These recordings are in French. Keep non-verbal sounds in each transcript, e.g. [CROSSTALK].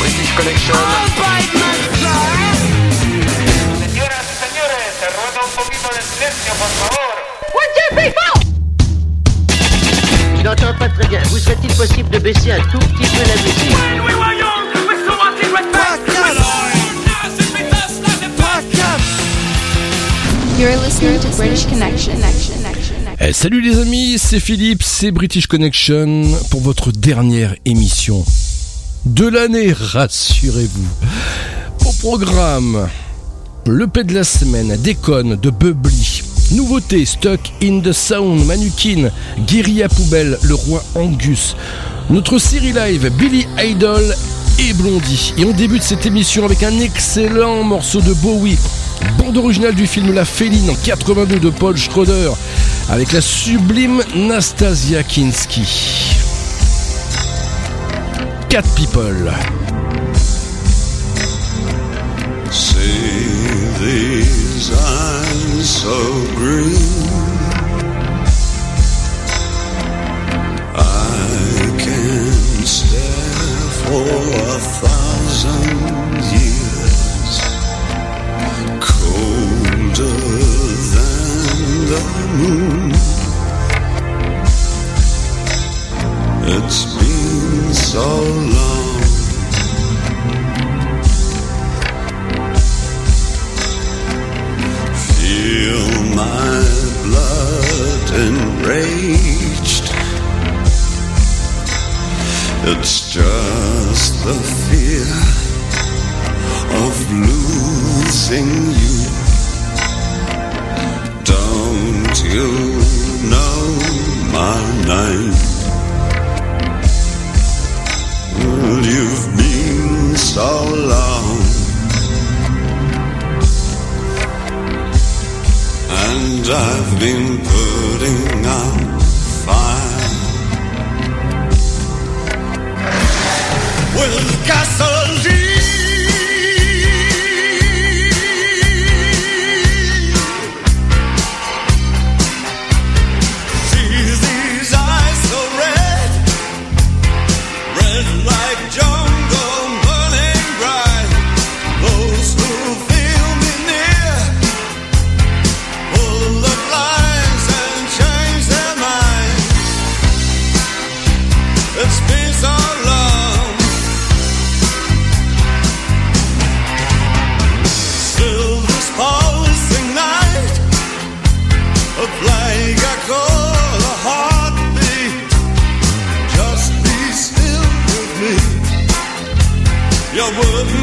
British Connection. Señoras y señores, se ruega un poquito de silencio, por favor. Je n'entends pas très bien. Vous serait-il possible de baisser un tout petit peu la musique You're listening to British Connection. Eh, salut les amis, c'est Philippe, c'est British Connection pour votre dernière émission de l'année, rassurez-vous. Au programme, le P de la semaine, Déconne de Bubbly. Nouveauté, Stuck in the Sound, Manukin, Guérilla Poubelle, Le Roi Angus. Notre série live, Billy Idol et Blondie. Et on débute cette émission avec un excellent morceau de Bowie. Bande originale du film La Féline en 82 de Paul Schroeder avec la sublime Nastasia Kinski. Cat People. See these eyes so green. I can stare for a thousand years. Colder than the moon. It's been so long. Feel my blood enraged. It's just the fear of losing you. Don't you know my name? You've been so long. And I've been putting out fire with gasoline. You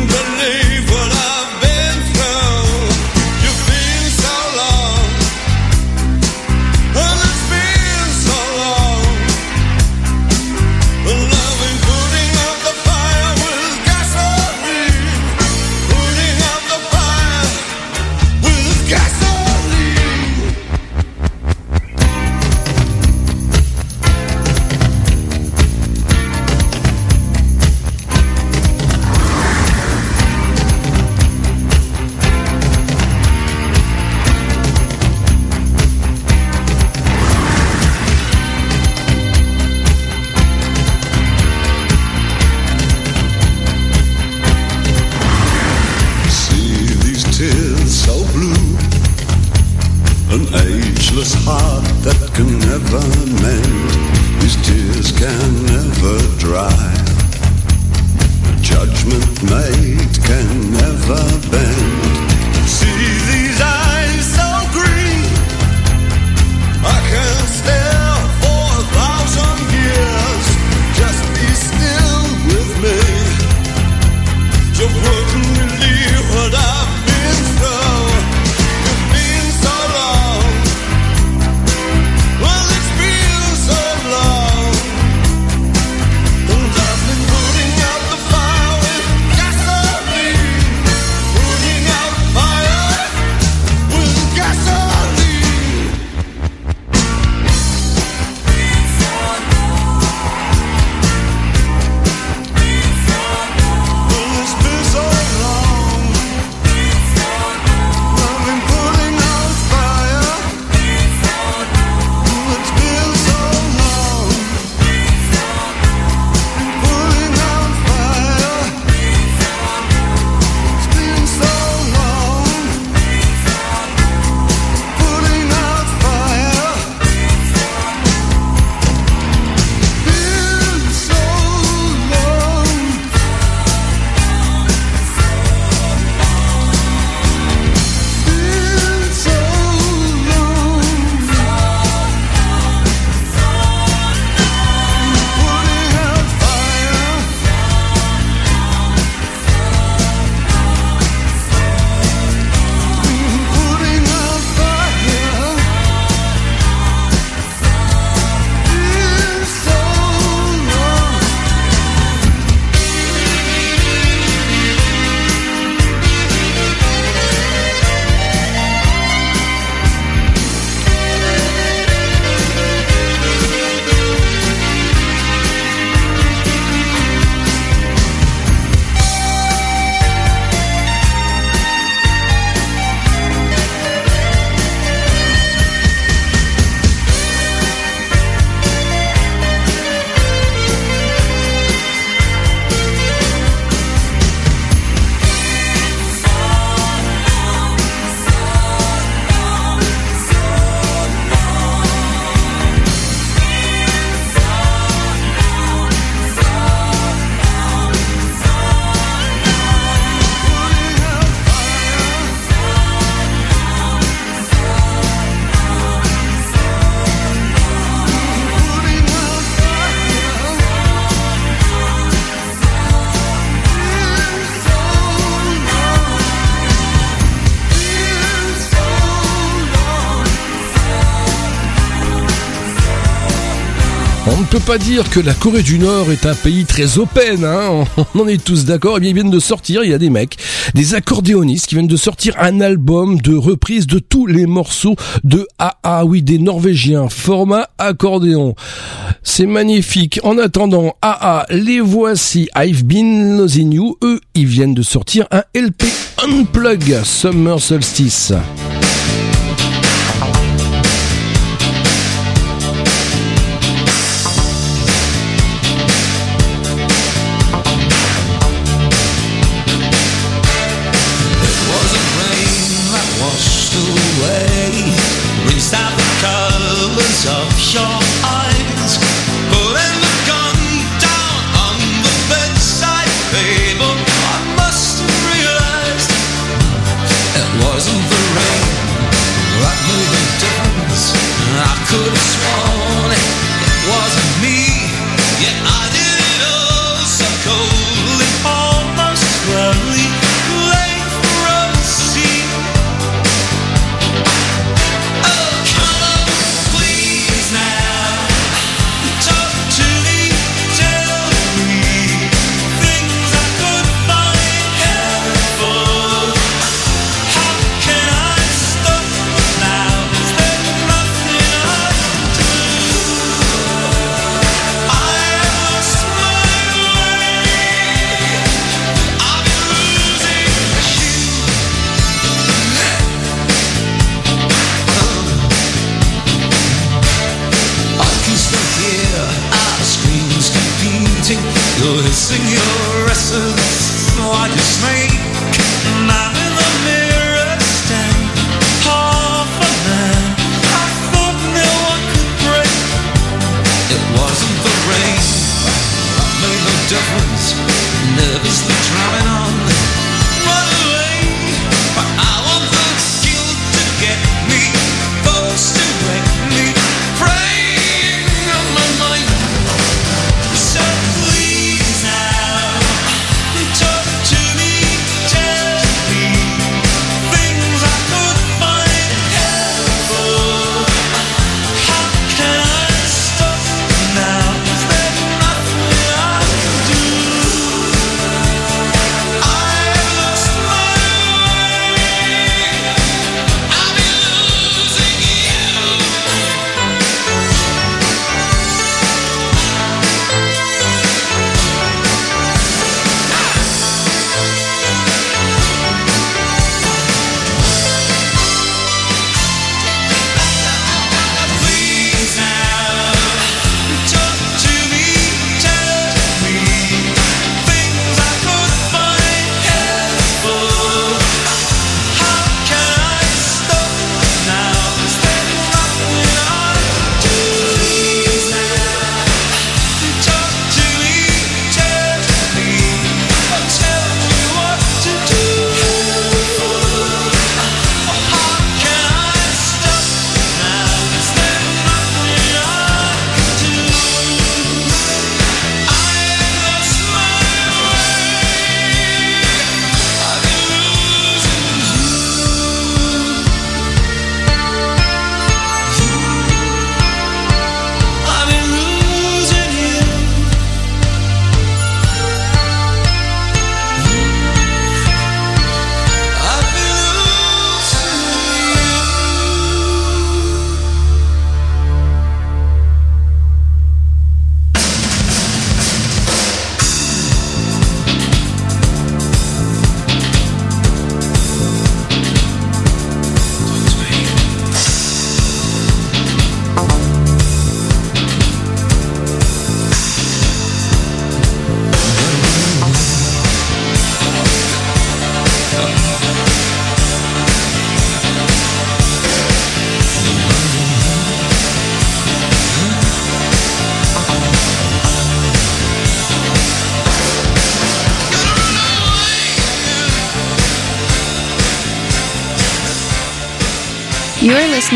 On ne peut pas dire que la Corée du Nord est un pays très open, hein [LAUGHS] on en est tous d'accord. Eh bien, ils viennent de sortir, il y a des mecs, des accordéonistes qui viennent de sortir un album de reprise de tous les morceaux de AA, oui, des Norvégiens, format accordéon. C'est magnifique. En attendant, AA, les voici, I've been losing you. Eux, ils viennent de sortir un LP Unplug Summer Solstice.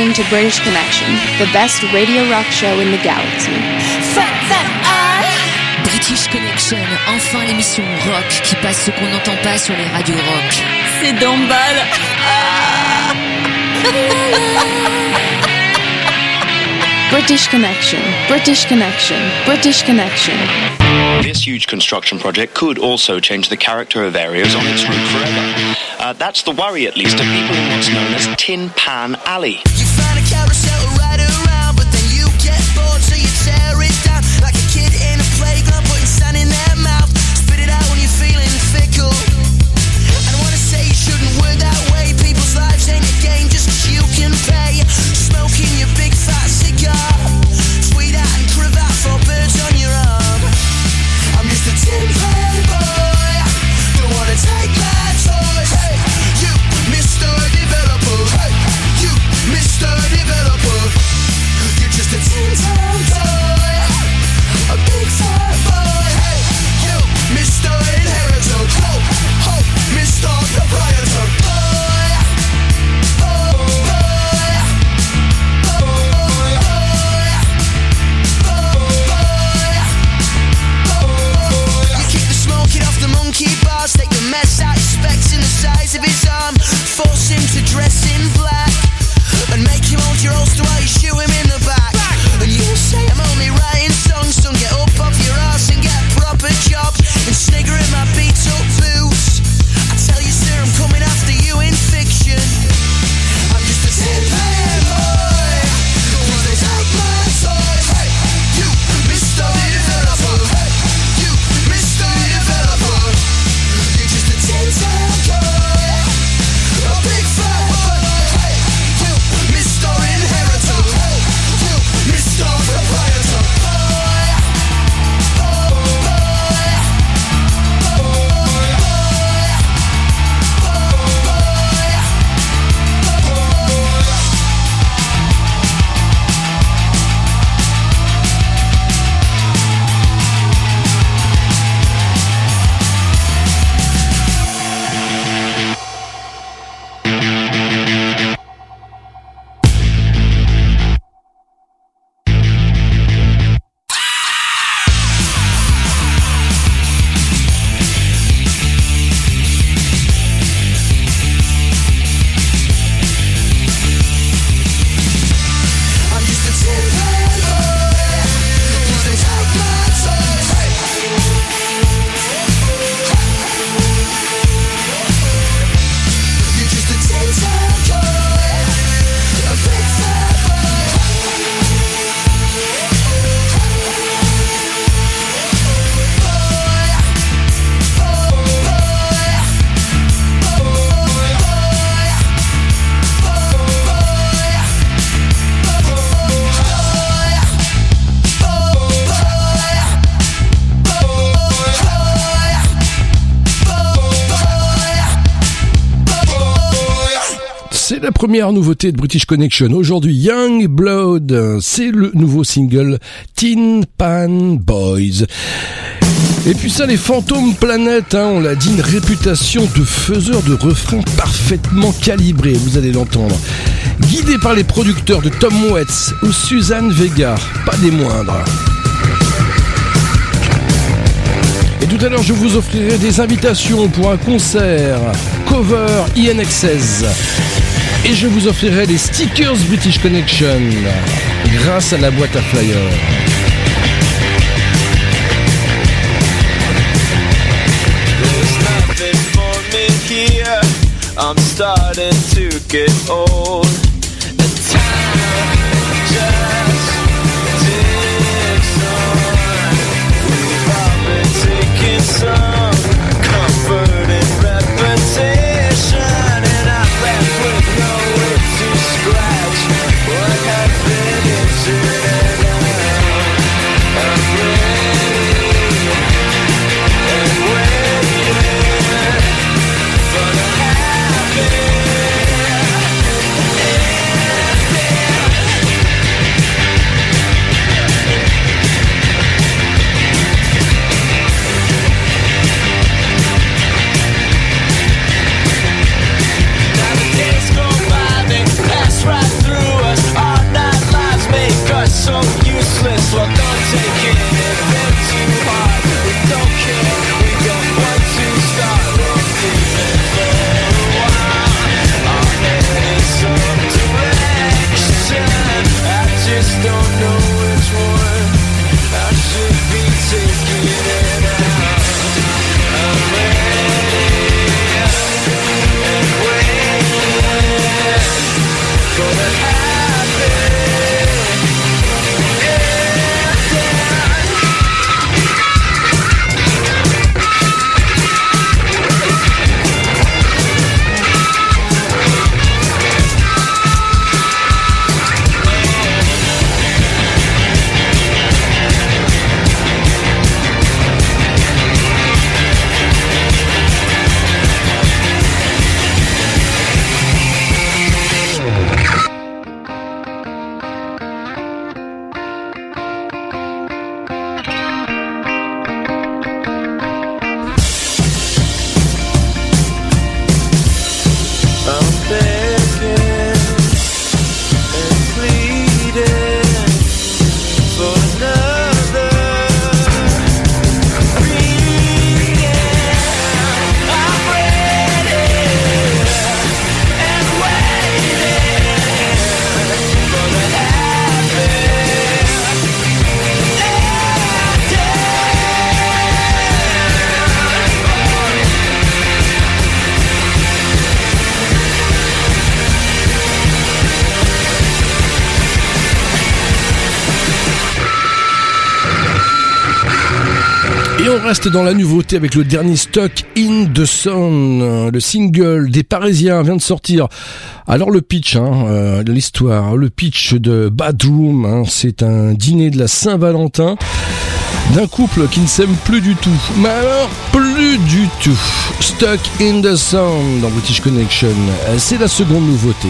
listening to British Connection, the best radio rock show in the galaxy. British Connection, enfin l'émission rock qui passe ce qu'on n'entend pas sur les radios rock. C'est d'emballe. [LAUGHS] British Connection, British Connection, British Connection. This huge construction project could also change the character of areas on its route forever. Uh, that's the worry, at least, of people in what's known as Tin Pan Alley. Première nouveauté de British Connection aujourd'hui, Young Blood, c'est le nouveau single Tin Pan Boys. Et puis ça, les fantômes planètes, hein, on l'a dit, une réputation de faiseur de refrains parfaitement calibré, vous allez l'entendre. Guidé par les producteurs de Tom Waits ou Suzanne Vega, pas des moindres. Et tout à l'heure, je vous offrirai des invitations pour un concert cover INXS et je vous offrirai des stickers British Connection grâce à la boîte à flyers. Dans la nouveauté avec le dernier stock In the Sun. Le single des Parisiens vient de sortir. Alors le pitch, hein, euh, l'histoire, le pitch de Bad Room, hein, c'est un dîner de la Saint-Valentin d'un couple qui ne s'aime plus du tout. Mais alors, plus du tout. Stuck in the Sun dans British Connection. Euh, C'est la seconde nouveauté.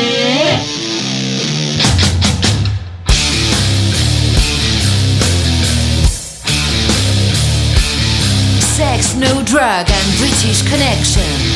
drug and British connection.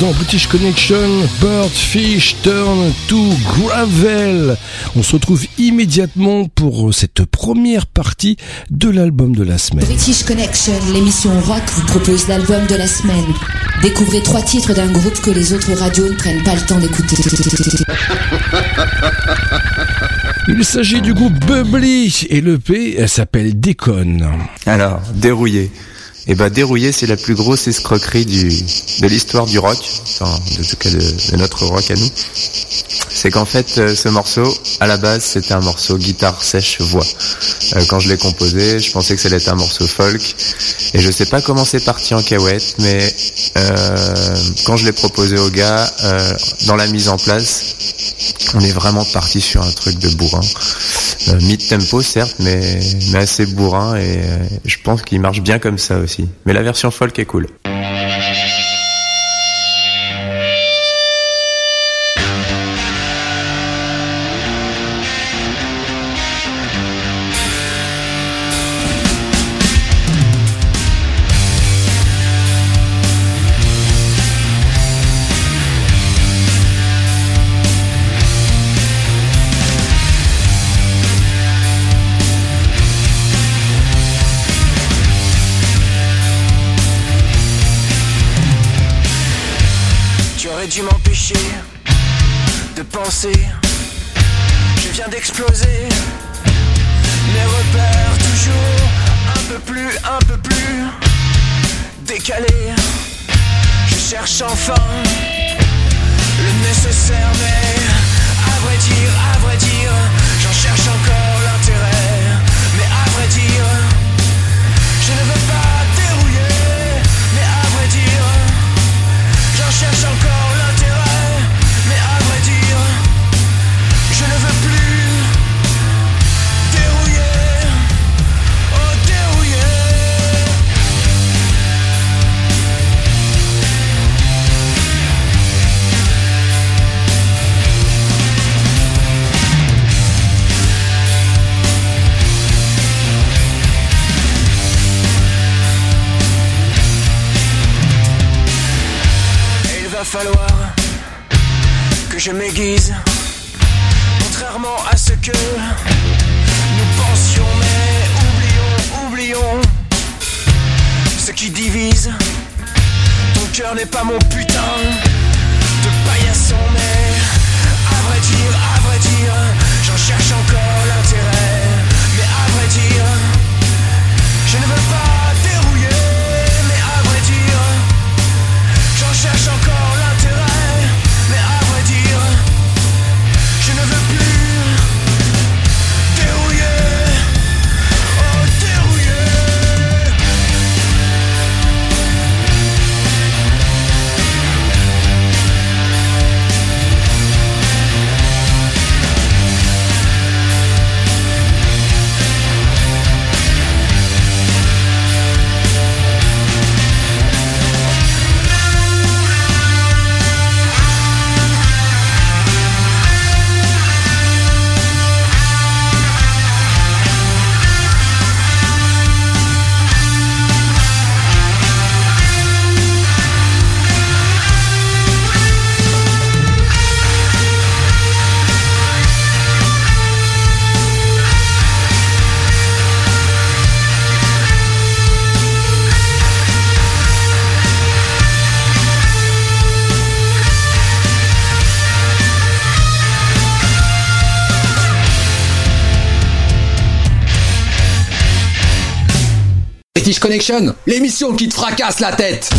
Dans British Connection, Birdfish Turn to Gravel. On se retrouve immédiatement pour cette première partie de l'album de la semaine. British Connection, l'émission rock vous propose l'album de la semaine. Découvrez trois titres d'un groupe que les autres radios ne prennent pas le temps d'écouter. [LAUGHS] Il s'agit du groupe Bubbly et l'EP elle s'appelle Déconne. Alors, dérouillé. Eh ben, dérouillé, c'est la plus grosse escroquerie de l'histoire du rock, enfin, de tout cas de notre rock à nous. C'est qu'en fait, euh, ce morceau, à la base, c'était un morceau guitare sèche voix. Euh, quand je l'ai composé, je pensais que ça allait être un morceau folk, et je sais pas comment c'est parti en cahuète, mais euh, quand je l'ai proposé au gars, dans la mise en place, on est vraiment parti sur un truc de bourrin. Euh, mid-tempo certes, mais, mais assez bourrin et je pense qu'il marche bien comme ça aussi. Mais la version folk est cool. Falloir que je m'aiguise, contrairement à ce que nous pensions, mais oublions, oublions ce qui divise. Ton cœur n'est pas mon putain de paillasson, mais à vrai dire, à vrai dire, j'en cherche encore l'intérêt. Mais à vrai dire, je ne veux pas British Connection, l'émission qui te fracasse la tête.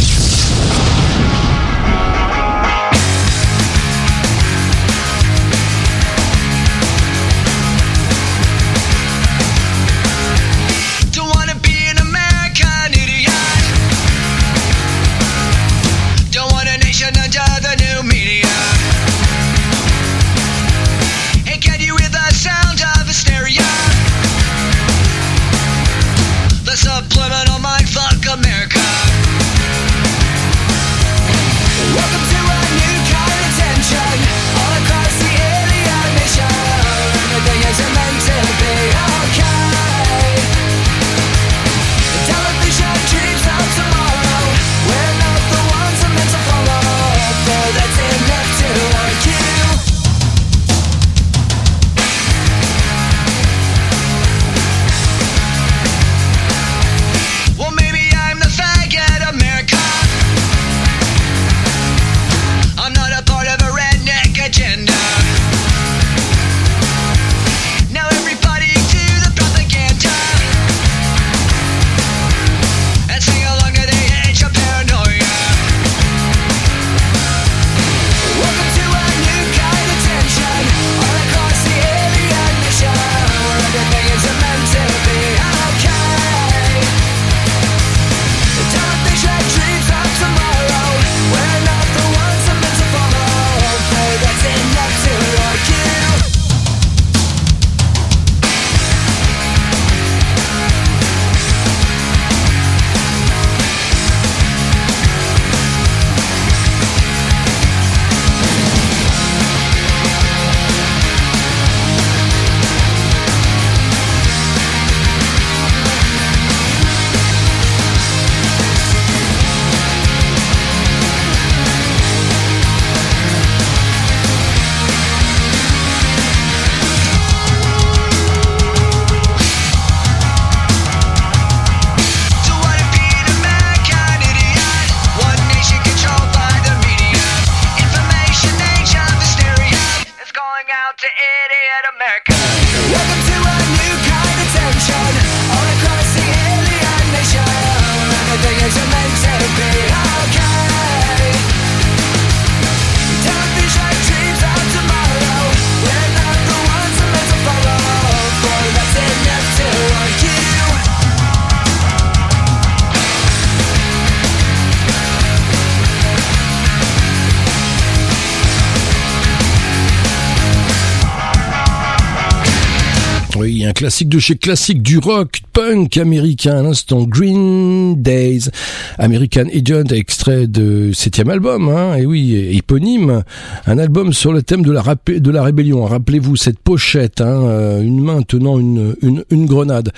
Classique de chez classique du rock punk américain à l'instant Green Days, American Idiot, extrait de septième album, hein, et oui, éponyme, un album sur le thème de la, de la rébellion. Rappelez-vous cette pochette, hein, euh, une main tenant une, une, une grenade.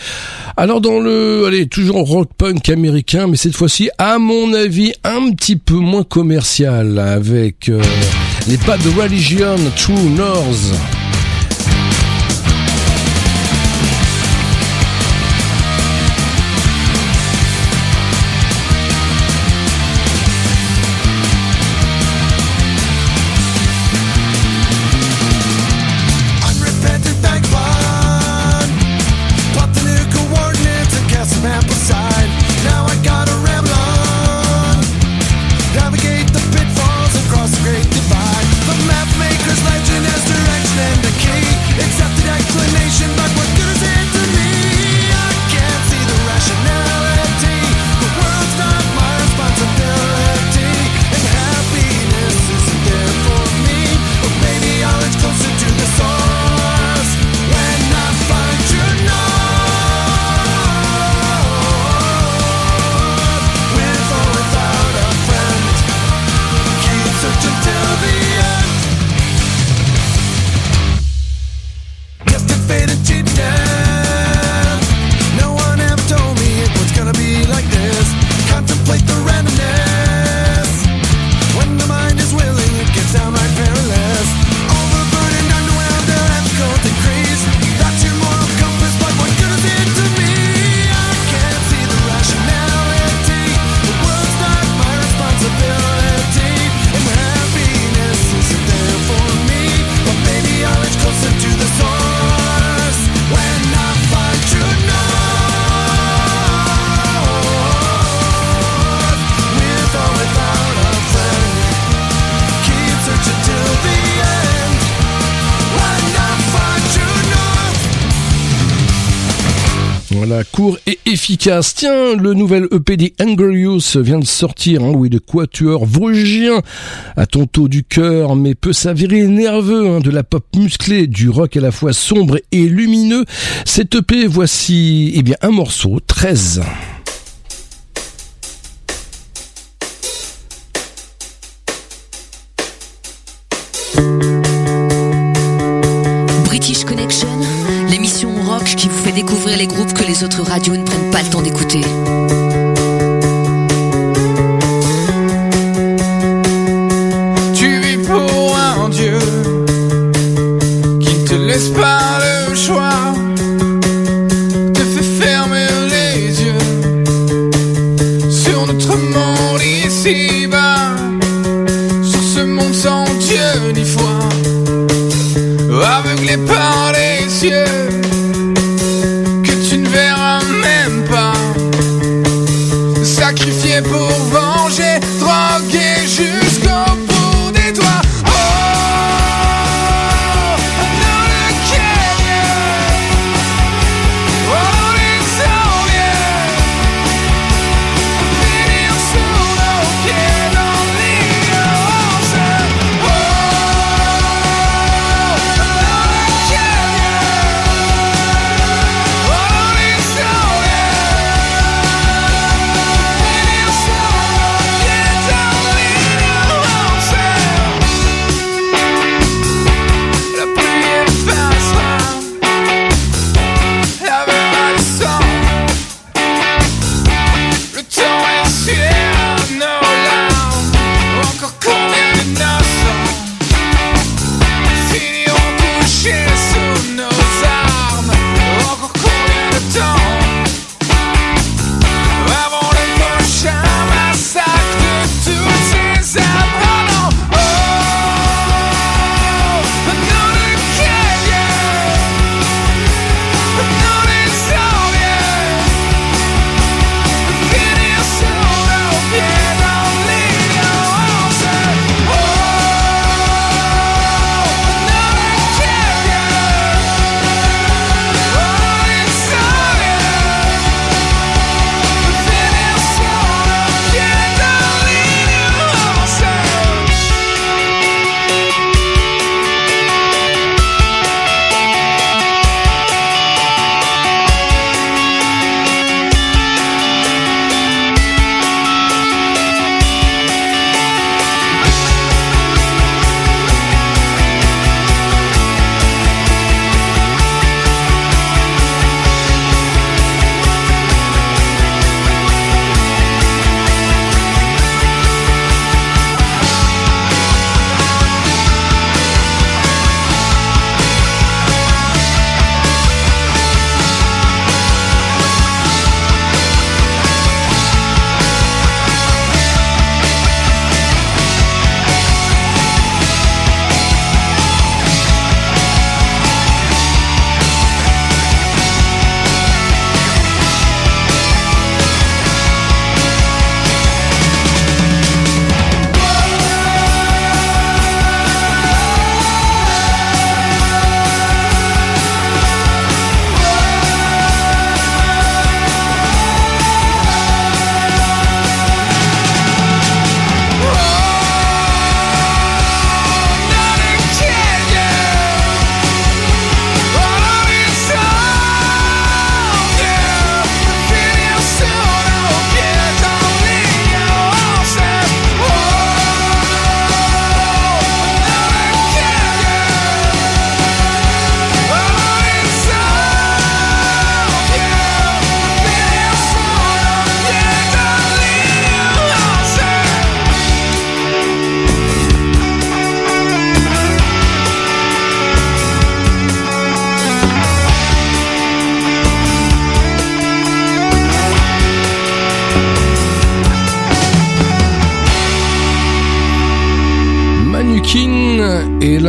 Alors dans le, allez, toujours rock punk américain, mais cette fois-ci, à mon avis, un petit peu moins commercial, avec euh, les pas de Religion, True North. Tiens, le nouvel EP des Youth vient de sortir, hein, oui, de quatuor vosgien, à tonto du cœur, mais peut s'avérer nerveux, hein, de la pop musclée, du rock à la fois sombre et lumineux. Cet EP, voici, eh bien, un morceau, 13. British Connection, qui vous fait découvrir les groupes que les autres radios ne prennent pas le temps d'écouter. Tu vis pour un Dieu qui te laisse pas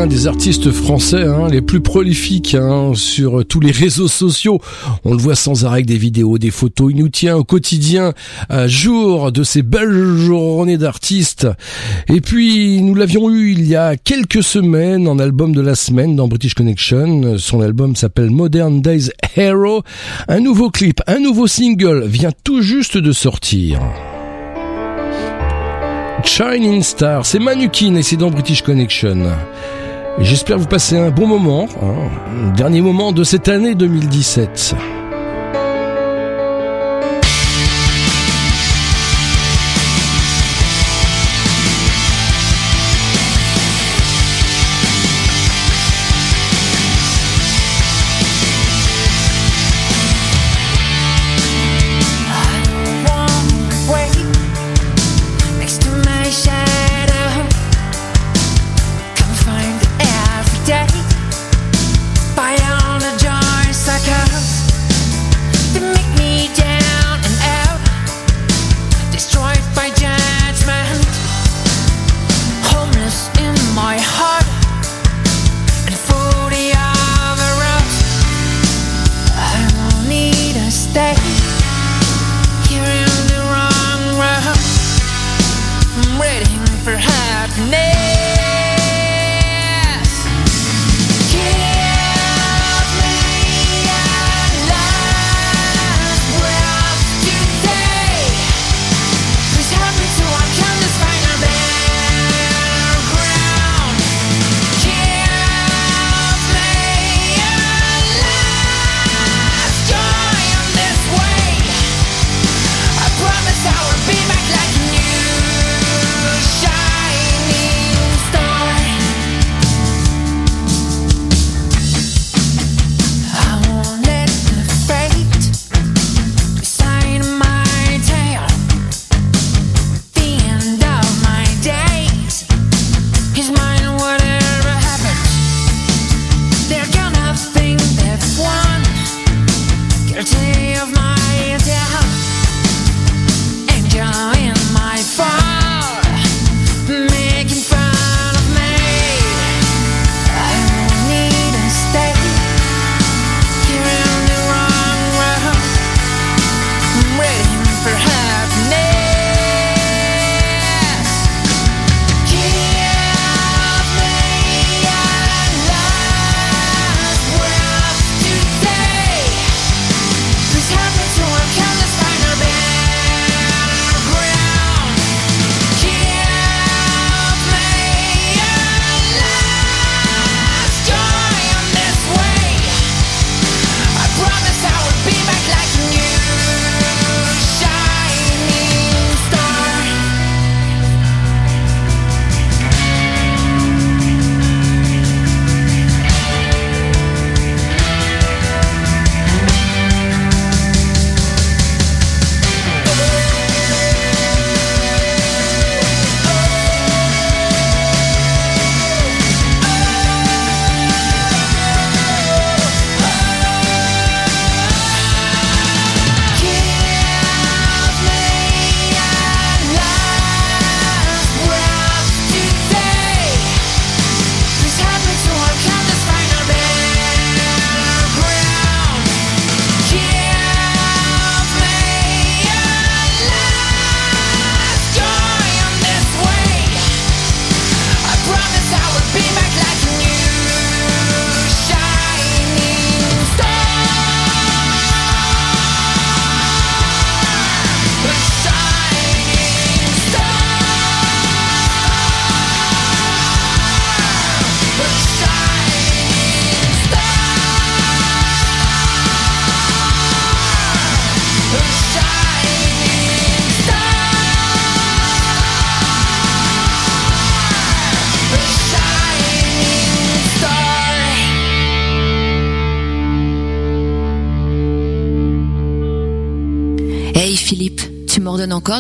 des artistes français hein, les plus prolifiques hein, sur tous les réseaux sociaux. On le voit sans arrêt avec des vidéos, des photos. Il nous tient au quotidien à jour de ces belles journées d'artistes. Et puis nous l'avions eu il y a quelques semaines en album de la semaine dans British Connection. Son album s'appelle Modern Days Hero. Un nouveau clip, un nouveau single vient tout juste de sortir. Shining Star, c'est Manukin et c'est dans British Connection. J'espère vous passer un bon moment, hein, dernier moment de cette année 2017.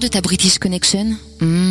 De ta British Connection? Hmm.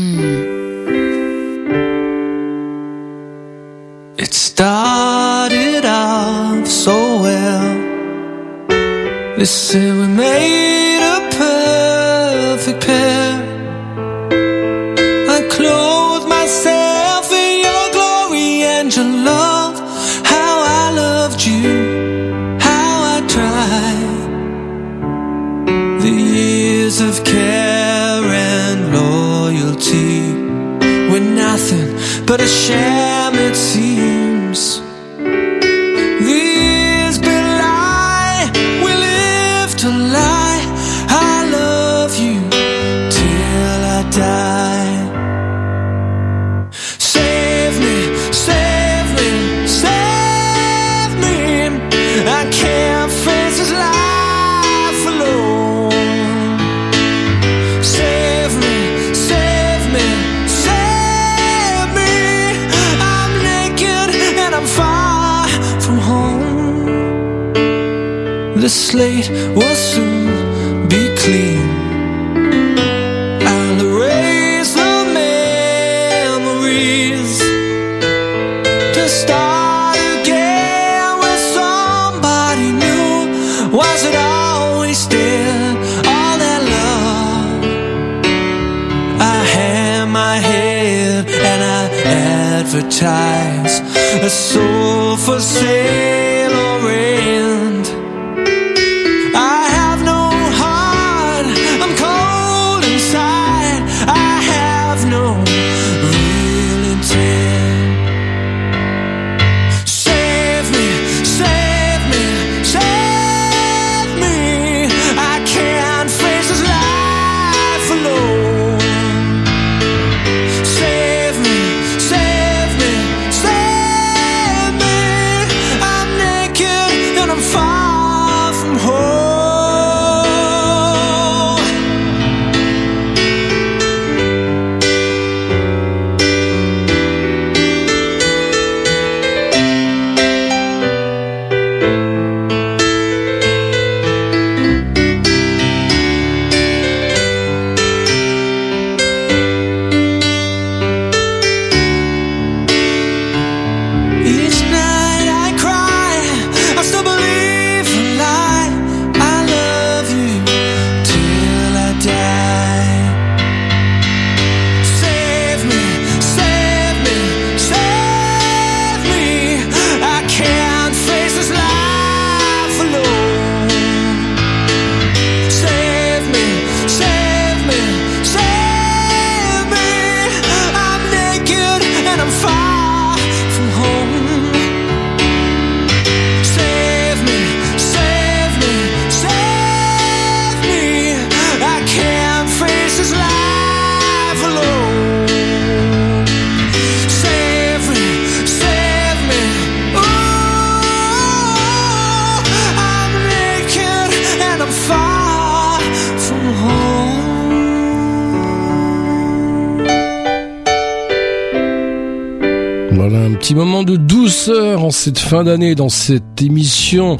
Cette fin d'année dans cette émission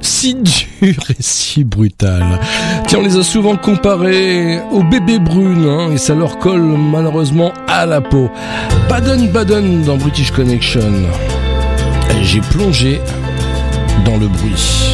si dure et si brutale. Tiens, on les a souvent comparés aux bébés brunes hein, et ça leur colle malheureusement à la peau. Baden Baden dans British Connection. J'ai plongé dans le bruit.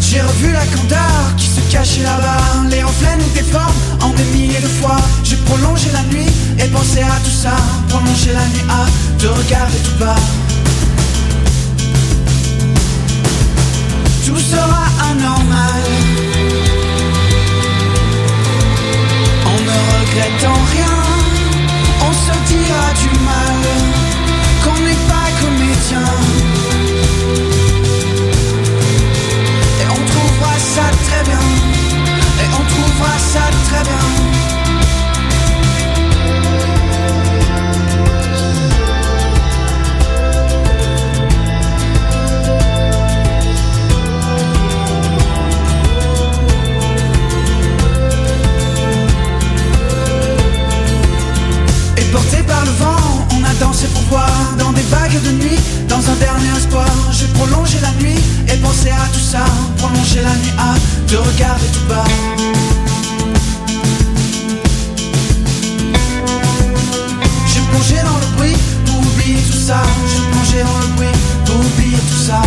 J'ai revu la candeur qui se cachait là-bas. Les reflets nous déforment en des milliers de fois. J'ai prolongé la nuit et pensé à tout ça. Prolongé la nuit à te regarder tout bas. tout sera anormal. En ne regrettant rien, on se dira du mal, porté par le vent, on a dansé pour voir vague de nuit. Dans un dernier espoir J'ai prolongé la nuit Et pensé à tout ça Prolonger la nuit à te regarder tout bas. J'ai plongé dans le bruit Pour oublier tout ça. J'ai plongé dans le bruit Pour oublier tout ça.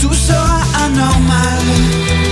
Tout sera anormal.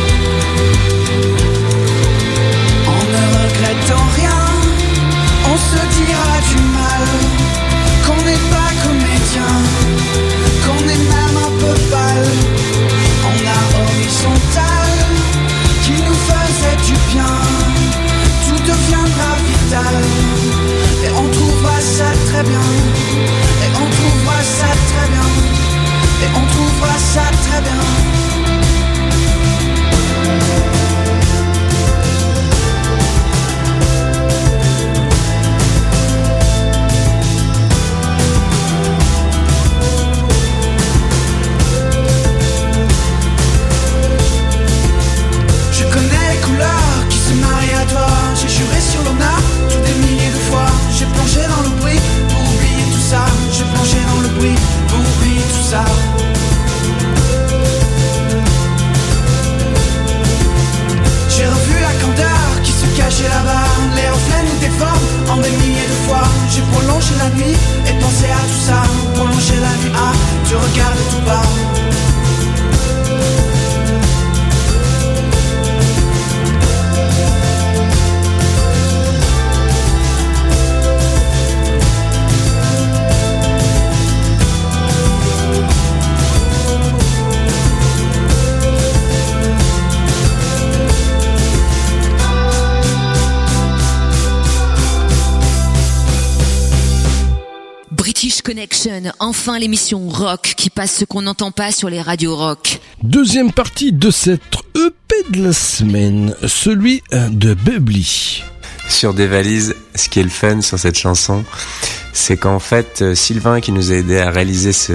Enfin l'émission rock qui passe ce qu'on n'entend pas sur les radios rock. Deuxième partie de cette EP de la semaine, celui euh, de Bubbly. Sur des valises, ce qui est le fun sur cette chanson, c'est qu'en fait, euh, Sylvain qui nous a aidé à réaliser ce,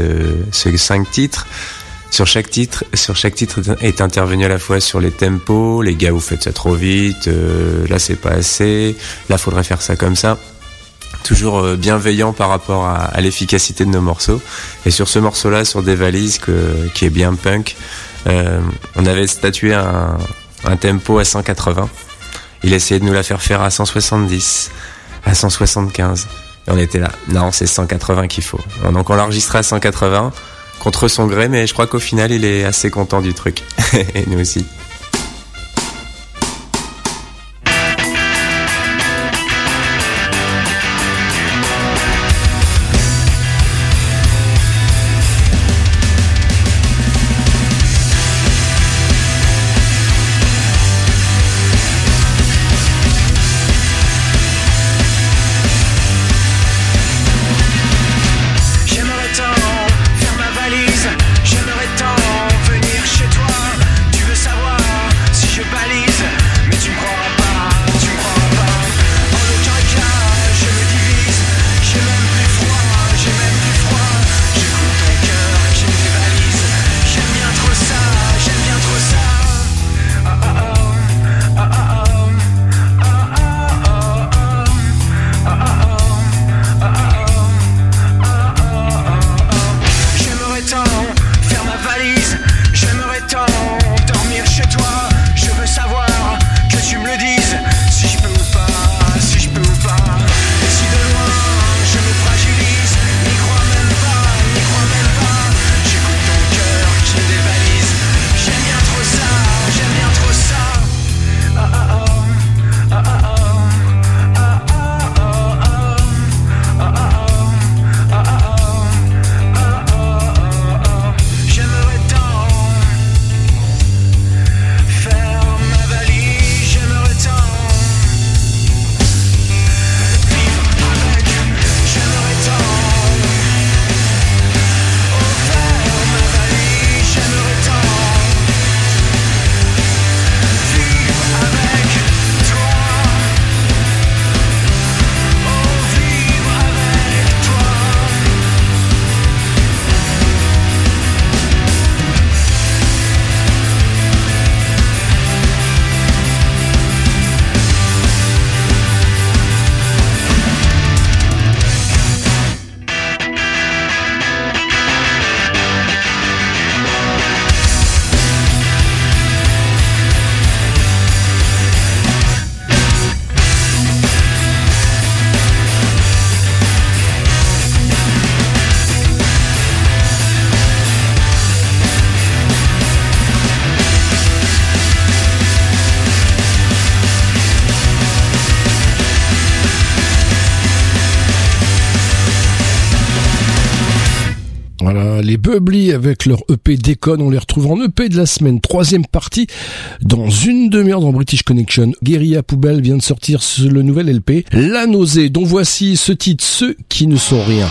ce cinq titres, sur chaque titre, sur chaque titre est intervenu à la fois sur les tempos, les gars vous faites ça trop vite, euh, là c'est pas assez, là faudrait faire ça comme ça. Toujours euh, bienveillant par rapport à, l'efficacité de nos morceaux. Et sur ce morceau-là, sur des valises qui est bien punk, euh, on avait statué un, un tempo à 180. Il essayait de nous la faire faire à 170, à 175. Et on était là. Non, c'est 180 qu'il faut. Donc on l'a enregistré à 180 contre son gré, mais je crois qu'au final, il est assez content du truc. [LAUGHS] Et nous aussi. Déconne, on les retrouve en EP de la semaine. Troisième partie, dans une demi-heure dans British Connection. Guérilla Poubelle vient de sortir le nouvel LP, La Nausée, dont voici ce titre, Ceux qui ne sont rien.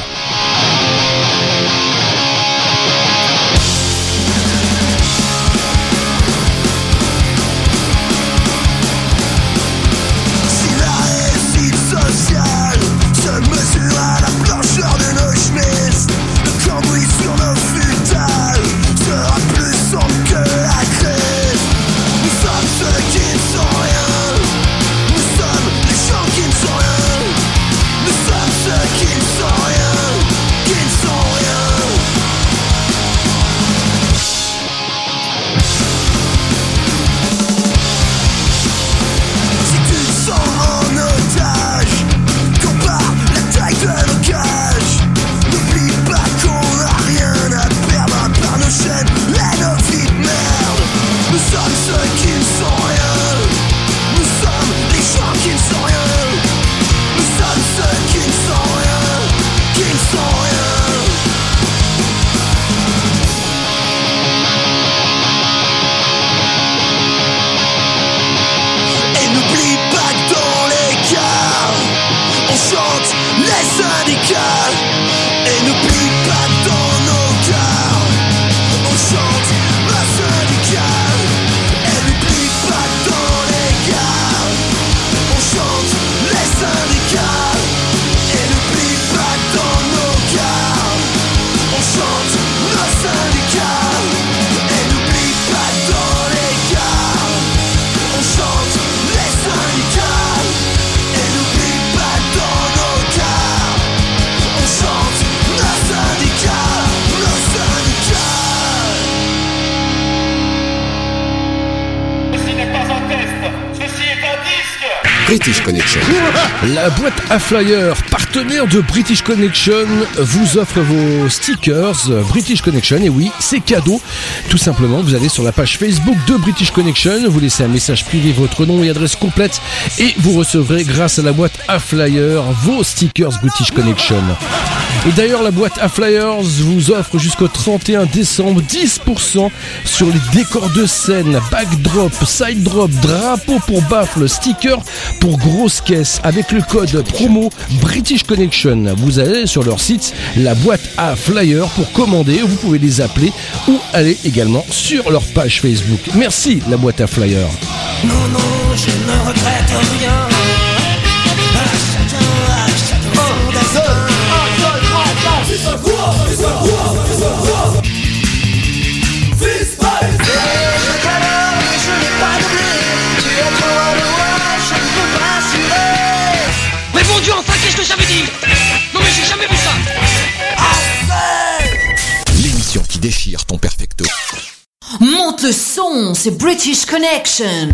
La boîte à flyers, partenaire de British Connection, vous offre vos stickers British Connection. Et oui, c'est cadeau. Tout simplement, vous allez sur la page Facebook de British Connection, vous laissez un message privé, votre nom et adresse complète, et vous recevrez grâce à la boîte à flyers vos stickers British Connection. Et d'ailleurs, la boîte à flyers vous offre jusqu'au 31 décembre 10% sur les décors de scène, backdrop, side drop, drapeau pour baffle, sticker pour grosse caisse avec le code promo British Connection. Vous allez sur leur site, la boîte à flyers pour commander. Vous pouvez les appeler ou aller également sur leur page Facebook. Merci la boîte à flyers. Non, non, je ne regrette rien. Le son, c'est British Connection.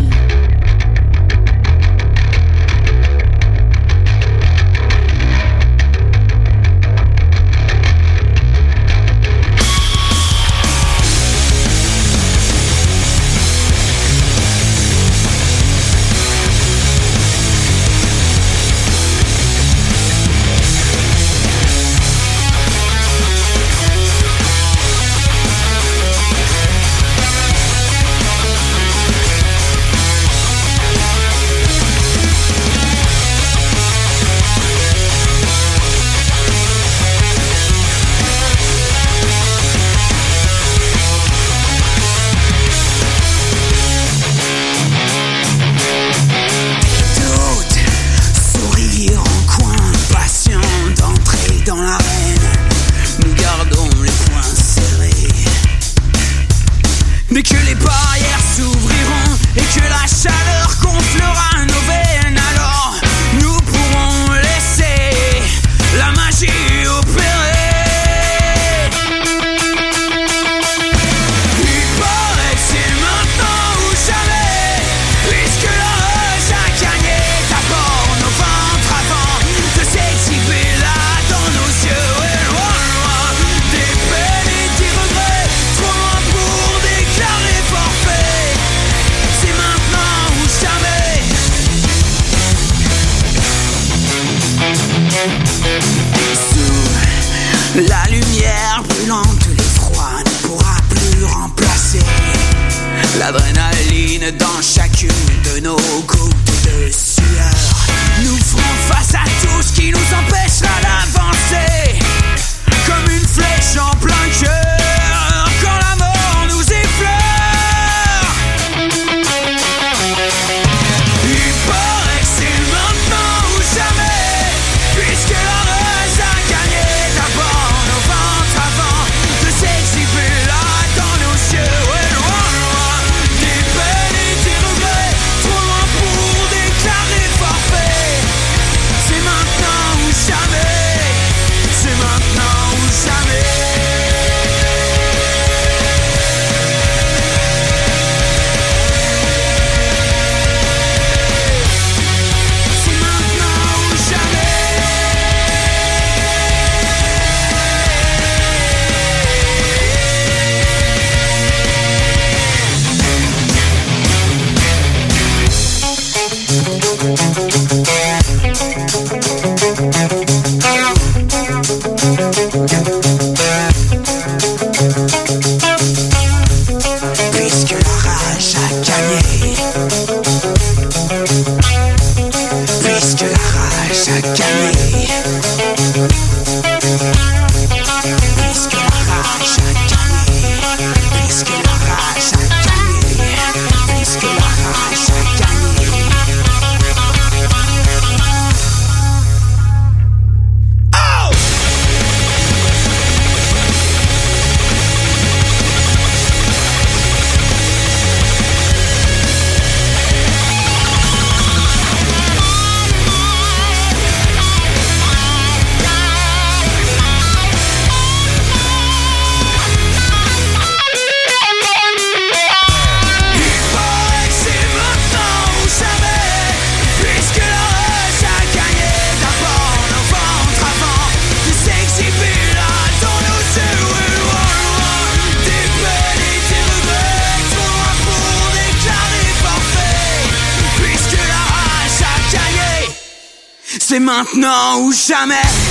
Ou jamais.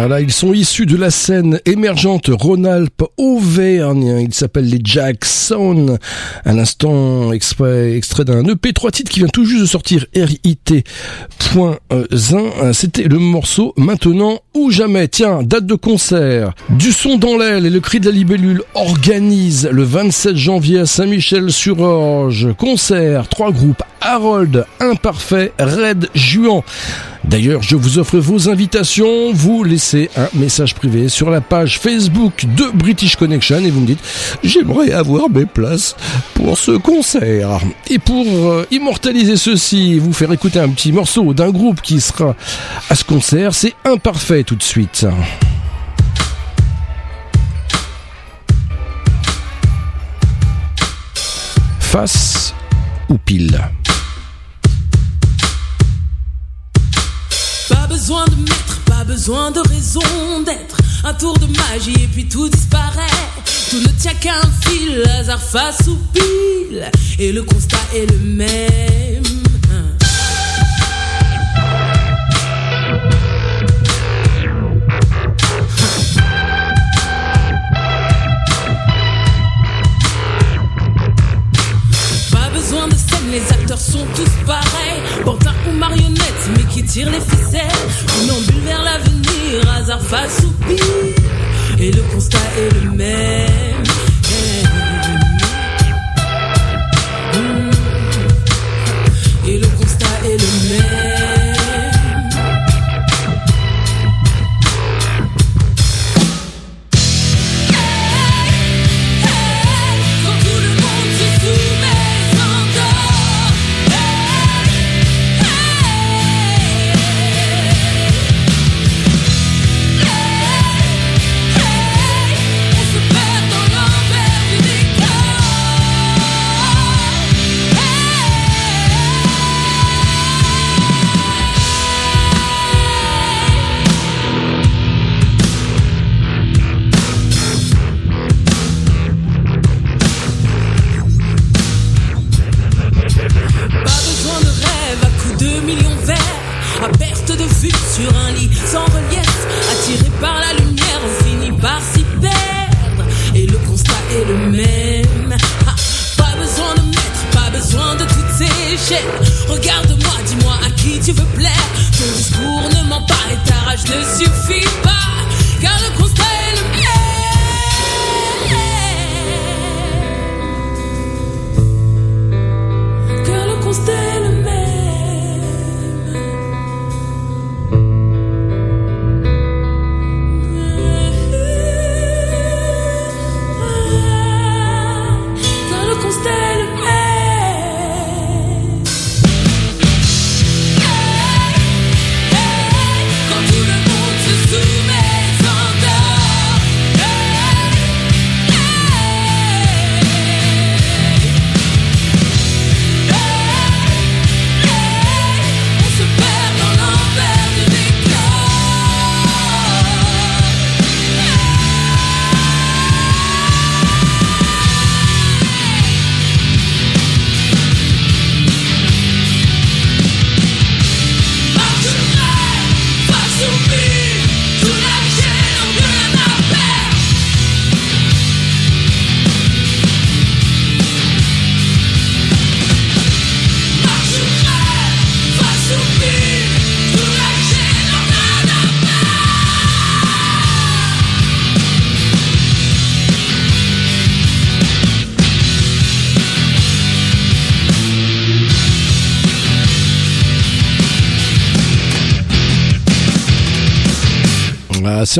Voilà, ils sont issus de la scène émergente Rhône-Alpes Auvergne. Ils s'appellent les Jackson. À l'instant, extrait, d'un EP 3 titres qui vient tout juste de sortir RIT.1. C'était le morceau Maintenant ou jamais. Tiens, date de concert. Du son dans l'aile et le cri de la libellule organise le 27 janvier à Saint-Michel-sur-Orge. Concert, trois groupes. Harold, Imparfait, Red, Juan. D'ailleurs, je vous offre vos invitations. Vous laissez un message privé sur la page Facebook de British Connection et vous me dites j'aimerais avoir mes places pour ce concert. Et pour euh, immortaliser ceci, vous faire écouter un petit morceau d'un groupe qui sera à ce concert, c'est Imparfait tout de suite. Face ou pile besoin de maître, pas besoin de raison d'être. Un tour de magie et puis tout disparaît. Tout ne tient qu'à un fil, hasard face ou pile. Et le constat est le même. Pas besoin de scène, les acteurs sont tous pareils. Pantin ou marionnette, mais qui tire les ficelles. Funambule vers l'avenir, hasard face ou pire. Et le constat est le même. Et le constat est le même.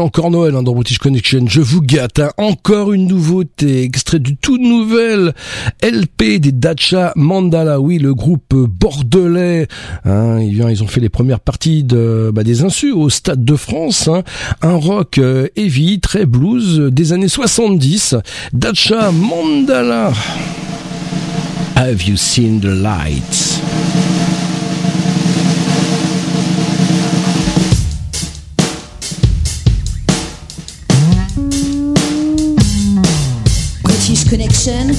Encore Noël hein, dans British Connection. Je vous gâte. hein. Encore une nouveauté, extrait du tout nouvel LP des Dacha Mandala. Oui, le groupe bordelais. Hein, ils, ont fait les premières parties de, bah, des Insus au Stade de France. hein. Un rock euh, heavy, très blues des années 70. Dacha Mandala. Have you seen the lights? Connection,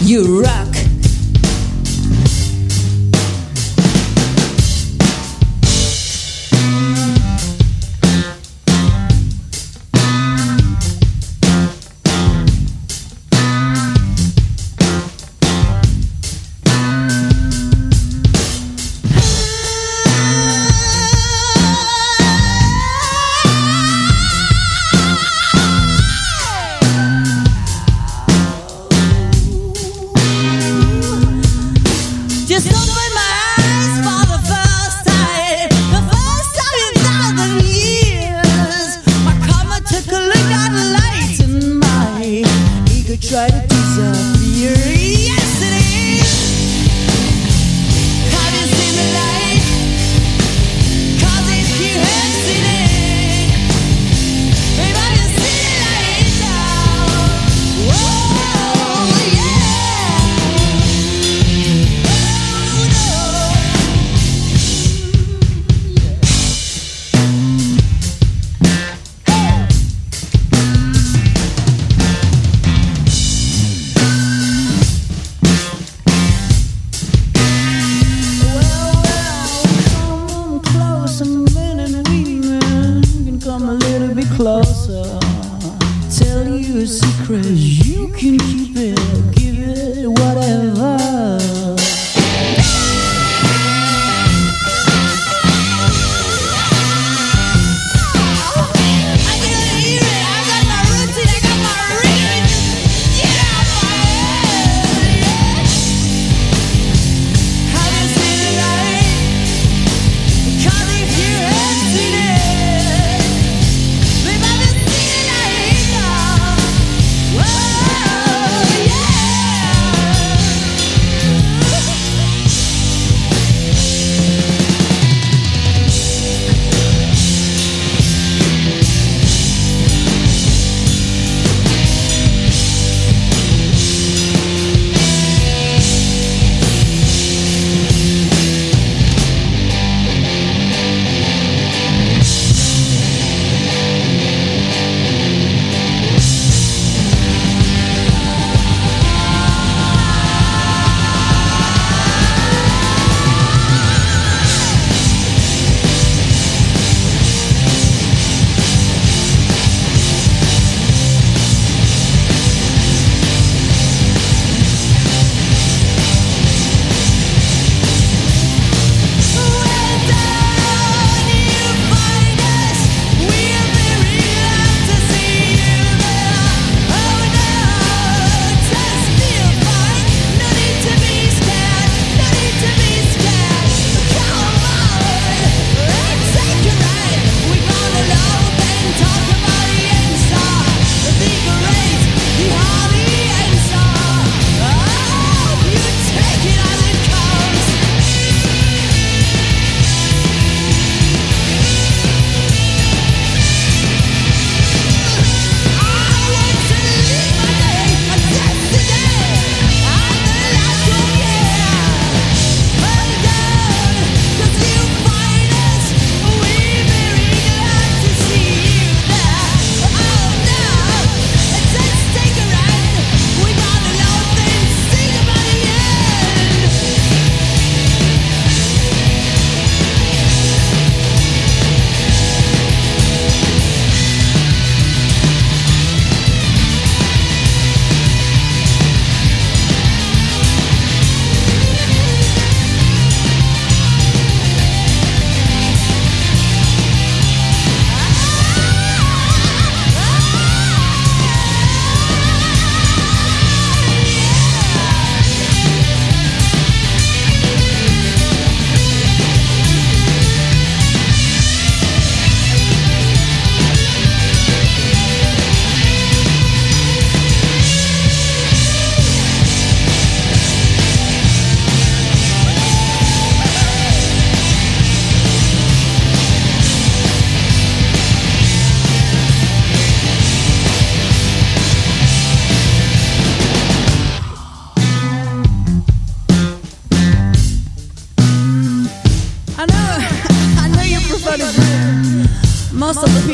you rock.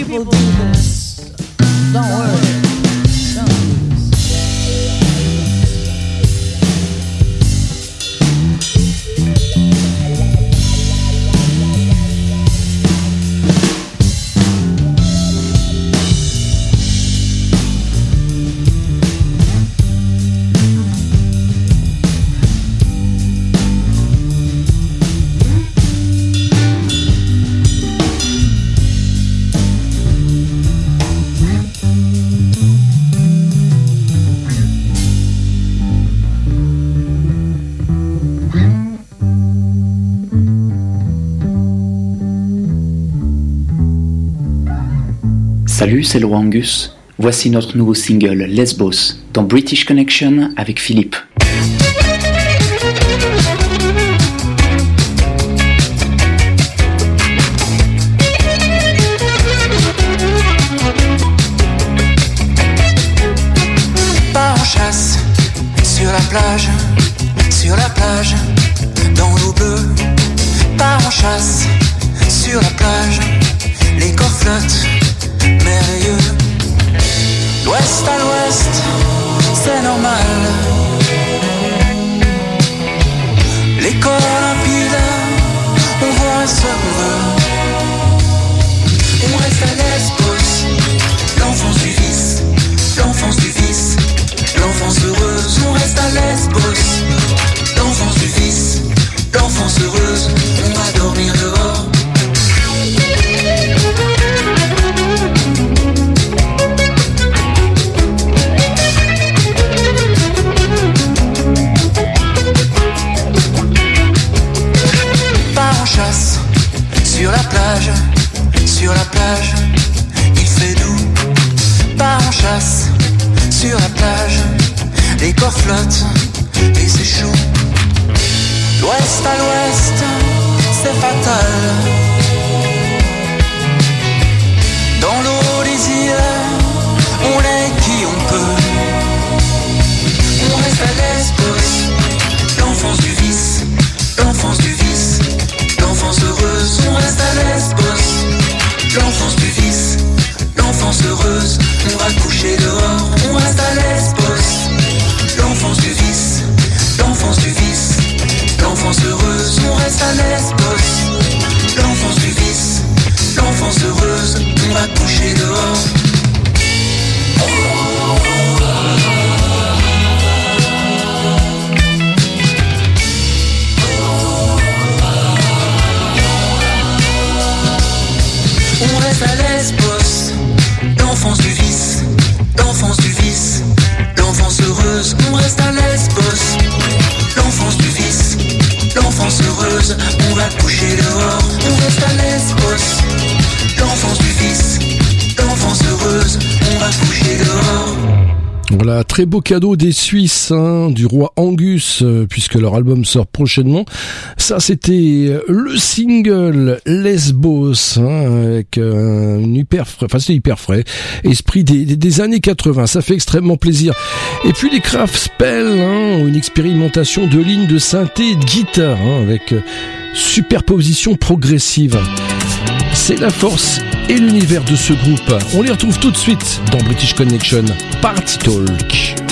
People do Salut, c'est Laurent. Voici notre nouveau single Lesbos dans British Connection avec Philippe. En chasse, sur la plage, Voilà, très beau cadeau des Suisses, hein, du roi Angus, euh, puisque leur album sort prochainement. Ça, c'était euh, le single Lesbos, hein, avec euh, une hyper frais, enfin c'est hyper frais, esprit des, années 80. Ça fait extrêmement plaisir. Et puis les Craft Spell, hein, une expérimentation de lignes de synthé et de guitare, hein, avec superposition progressive. C'est la force et l'univers de ce groupe. On les retrouve tout de suite dans British Connection Party Talk.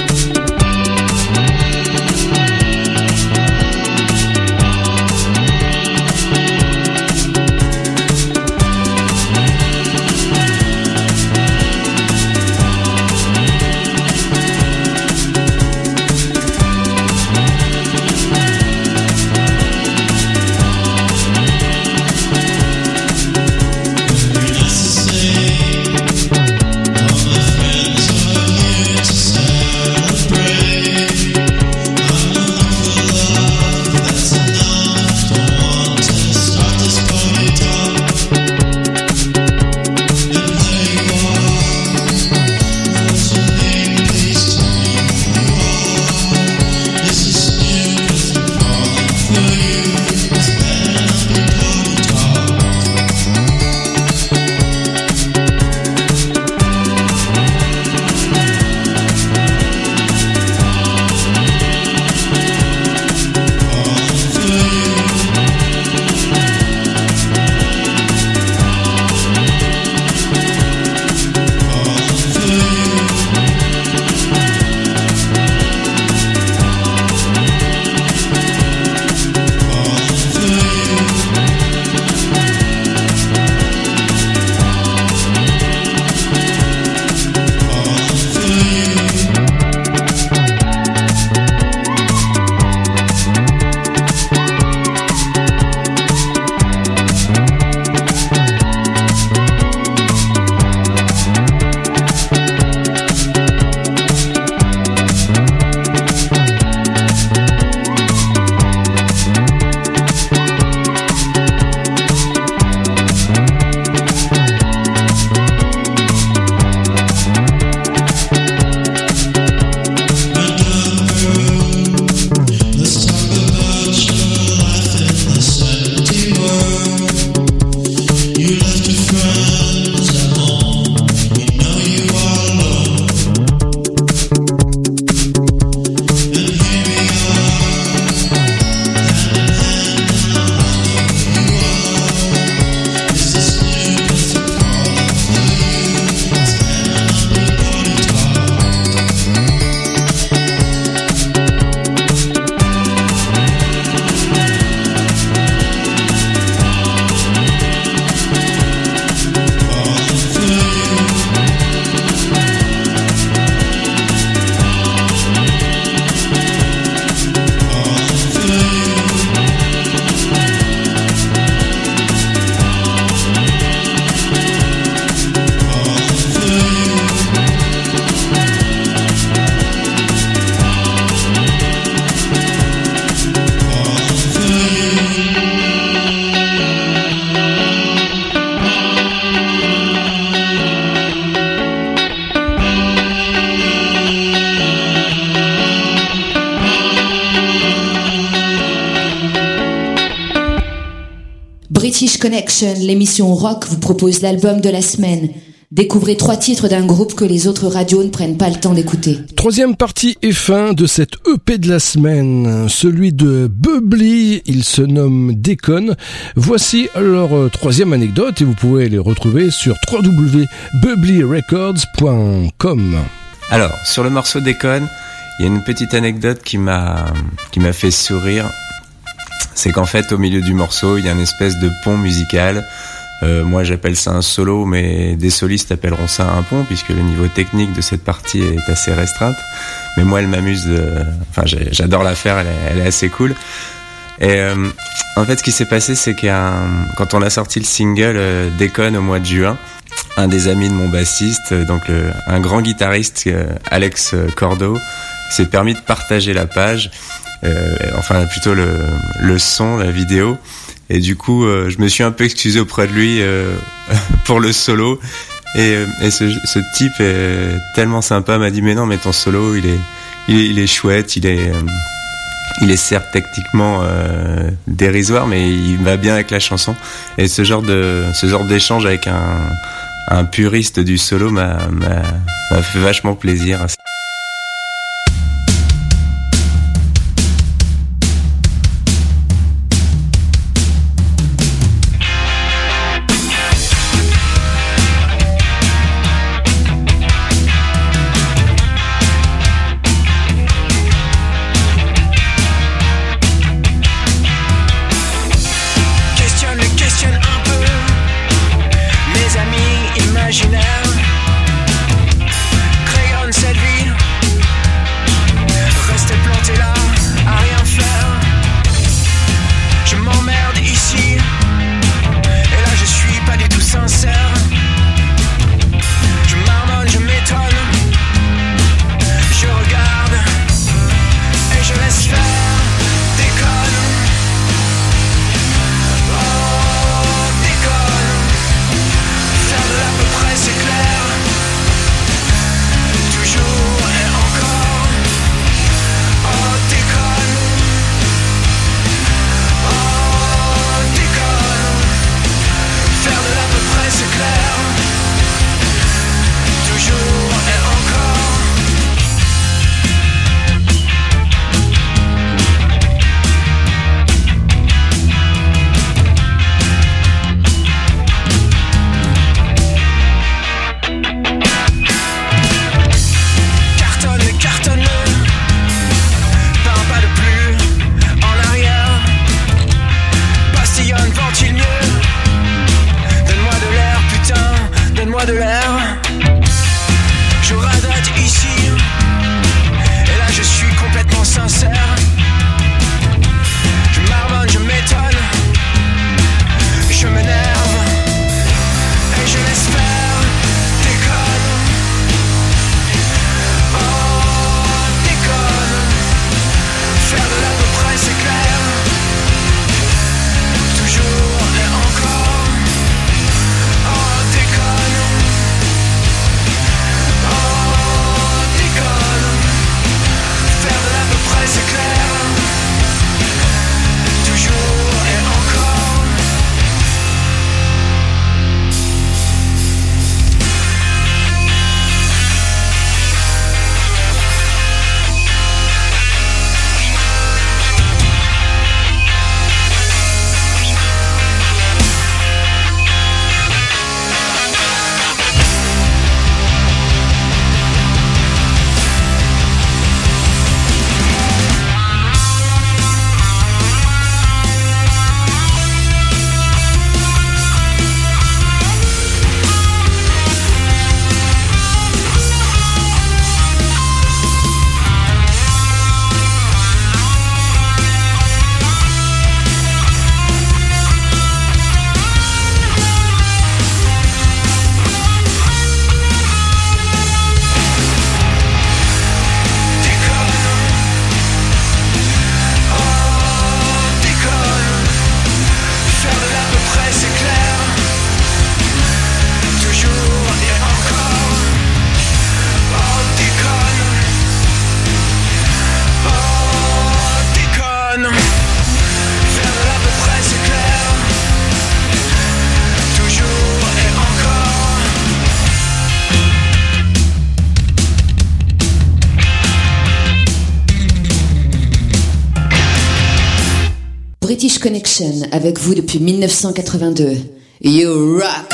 Connection, l'émission rock vous propose l'album de la semaine. Découvrez trois titres d'un groupe que les autres radios ne prennent pas le temps d'écouter. Troisième partie et fin de cette EP de la semaine, celui de Bubbly, il se nomme Déconne. Voici leur euh, troisième anecdote et vous pouvez les retrouver sur www.bubblyrecords.com. Alors, sur le morceau Déconne, il y a une petite anecdote qui m'a qui m'a fait sourire. C'est qu'en fait, au milieu du morceau, il y a une espèce de pont musical. Euh, moi, j'appelle ça un solo, mais des solistes appelleront ça un pont, puisque le niveau technique de cette partie est assez restreinte. Mais moi, elle m'amuse. de- Enfin, j'adore la faire. Elle est, assez cool. Et euh, en fait, ce qui s'est passé, c'est qu'un quand on a sorti le single euh, Déconne au mois de juin, un des amis de mon bassiste, euh, donc le- un grand guitariste, euh, Alex Cordo, s'est permis de partager la page, euh, enfin plutôt le, le son, la vidéo. Et du coup, euh, je me suis un peu excusé auprès de lui euh, [LAUGHS] pour le solo. Et, euh, et ce, ce type est tellement sympa, m'a dit mais non, mais ton solo, il est, il est, chouette, il est, euh, il est certes techniquement euh, dérisoire, mais il va bien avec la chanson. Et ce genre de, ce genre d'échange avec un, un puriste du solo m'a fait vachement plaisir. Avec vous depuis 1982. You rock!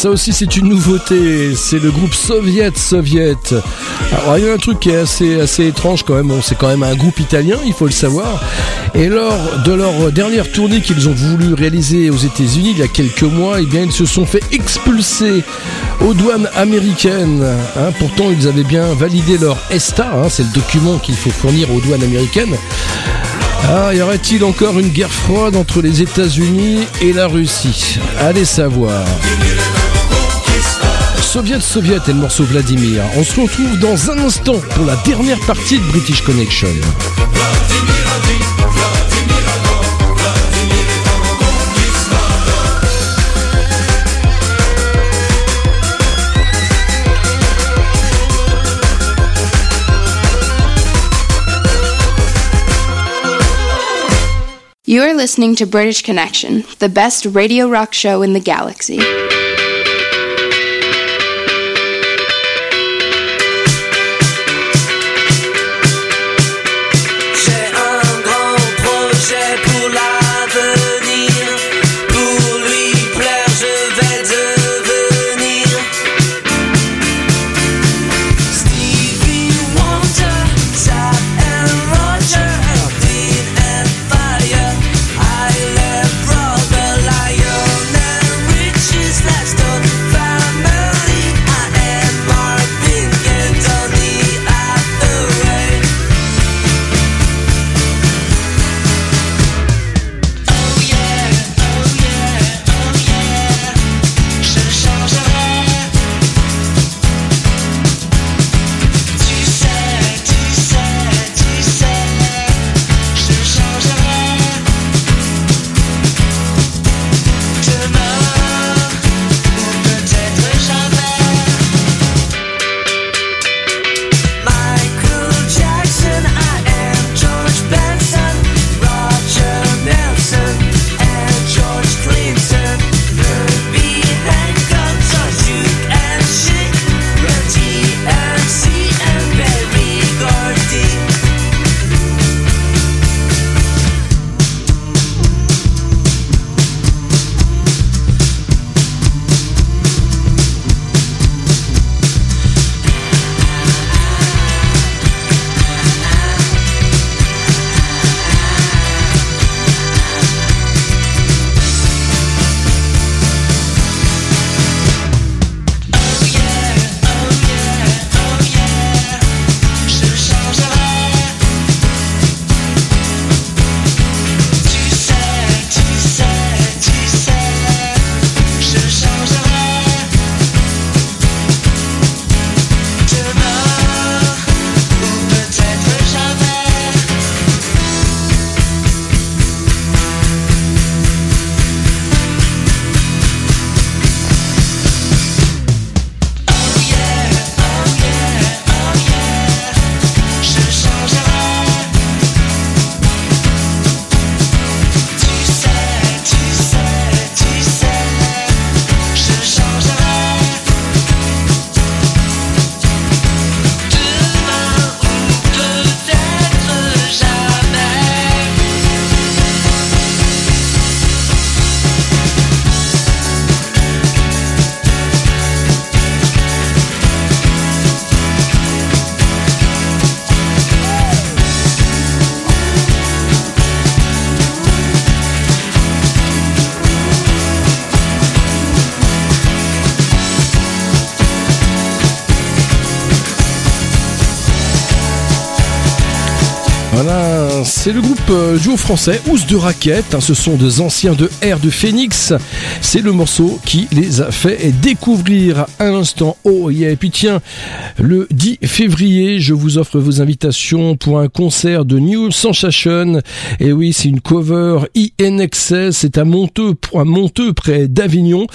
Ça aussi c'est une nouveauté, c'est le groupe Soviet Soviet. Alors il y a un truc qui est assez, assez étrange quand même, Bon, c'est quand même un groupe italien, il faut le savoir. Et lors de leur dernière tournée qu'ils ont voulu réaliser aux États-Unis il y a quelques mois, eh bien ils se sont fait expulser aux douanes américaines. hein. pourtant ils avaient bien validé leur ESTA, hein, c'est le document qu'il faut fournir aux douanes américaines. Ah, y aurait-il encore une guerre froide entre les États-Unis et la Russie? Allez savoir. Soviet Soviet et le morceau Vladimir. On se retrouve dans un instant pour la dernière partie de British Connection. You are listening to British Connection, the best radio rock show in the galaxy. C'est le groupe euh, duo français Ous de Raquette. hein, ce sont des anciens de Air de Phoenix. C'est le morceau qui les a fait découvrir à l'instant. Oh yeah. Et puis tiens, le 10 février, je vous offre vos invitations pour un concert de New Sensation. Et oui, c'est une cover INXS. C'est à Monteux, à Monteux près d'Avignon.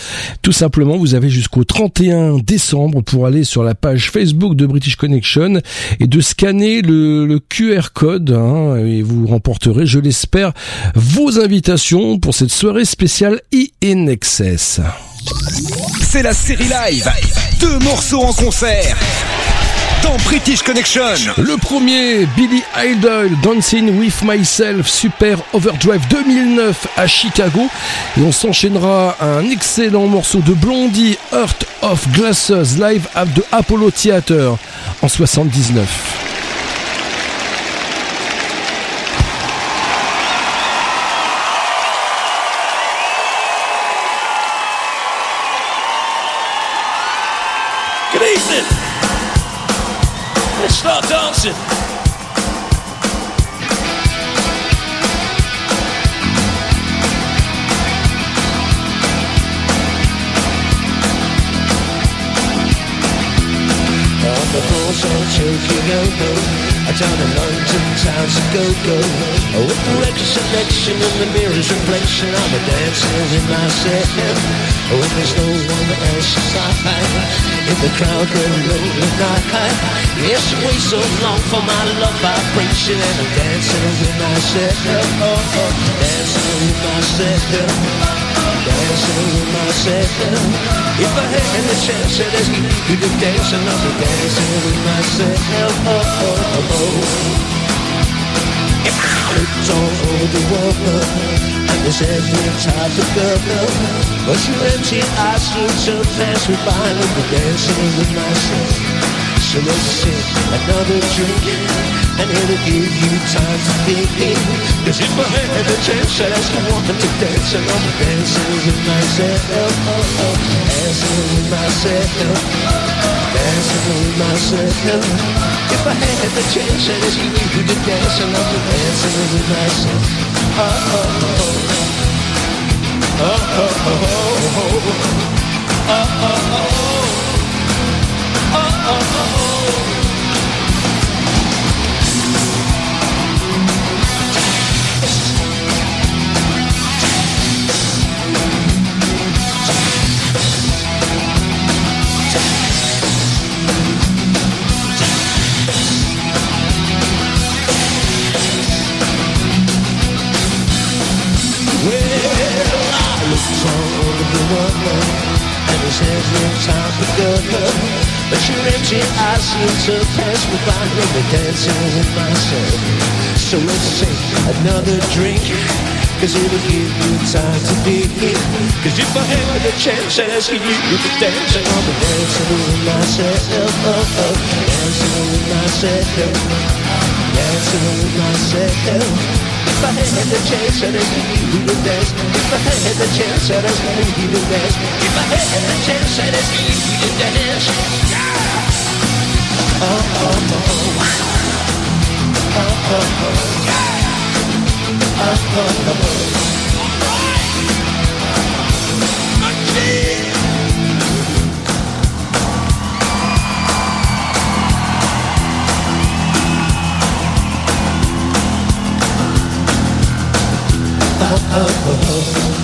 Tout simplement, vous avez jusqu'au 31 décembre pour aller sur la page Facebook de British Connection et de scanner le, le QR code hein, et vous remporterez, je l'espère, vos invitations pour cette soirée spéciale INXS. C'est la série live. Deux morceaux en concert. Dans British Connection. Le premier, Billy Idol, Dancing with Myself, Super Overdrive 2009 à Chicago. Et on s'enchaînera à un excellent morceau de Blondie, Heart of Glasses, live at the Apollo Theater en 79. I don't London town to go go. With the record selection and the mirror's reflection I'm a dancing with myself oh, When there's no one else beside In the crowd lonely night Yes, I wait so long for my love vibration And I'm dancing with oh, oh, Dancing with myself dancing with myself. If I had the chance to ask you dancing, I'll be dancing with myself. Oh, oh, oh, oh. Oh. If I looked all over the world, and there's every type of girl, but your empty eyes seem to pass me by, I'll be dancing with myself. So let's another drink And it'll give you time to think Cause if I had the chance I'd ask you woman to dance And I'm dancing with myself oh, oh. Dancing with myself Dancing with myself If I had the chance I'd ask you to dance And I'm dancing with myself Oh, oh, oh Oh, oh, oh, oh Oh, oh, oh, oh oh, hands no time for good But your empty eyes seem to pass me by Let me dancing with myself. So let's take another drink Cause it'll give you time to think Cause if I had the chance I'd ask you to dance And I'll be dancing with myself. Oh, oh. Dancing with myself. Dancing with myself if I had the chance, I'd ask you to dance. If I had the chance, I'd ask you to dance. If I had the chance, I'd ask you to dance. Oh, oh, oh. Oh, oh, oh. Yeah. Oh, oh, oh. oh, oh, oh. oh, oh. oh.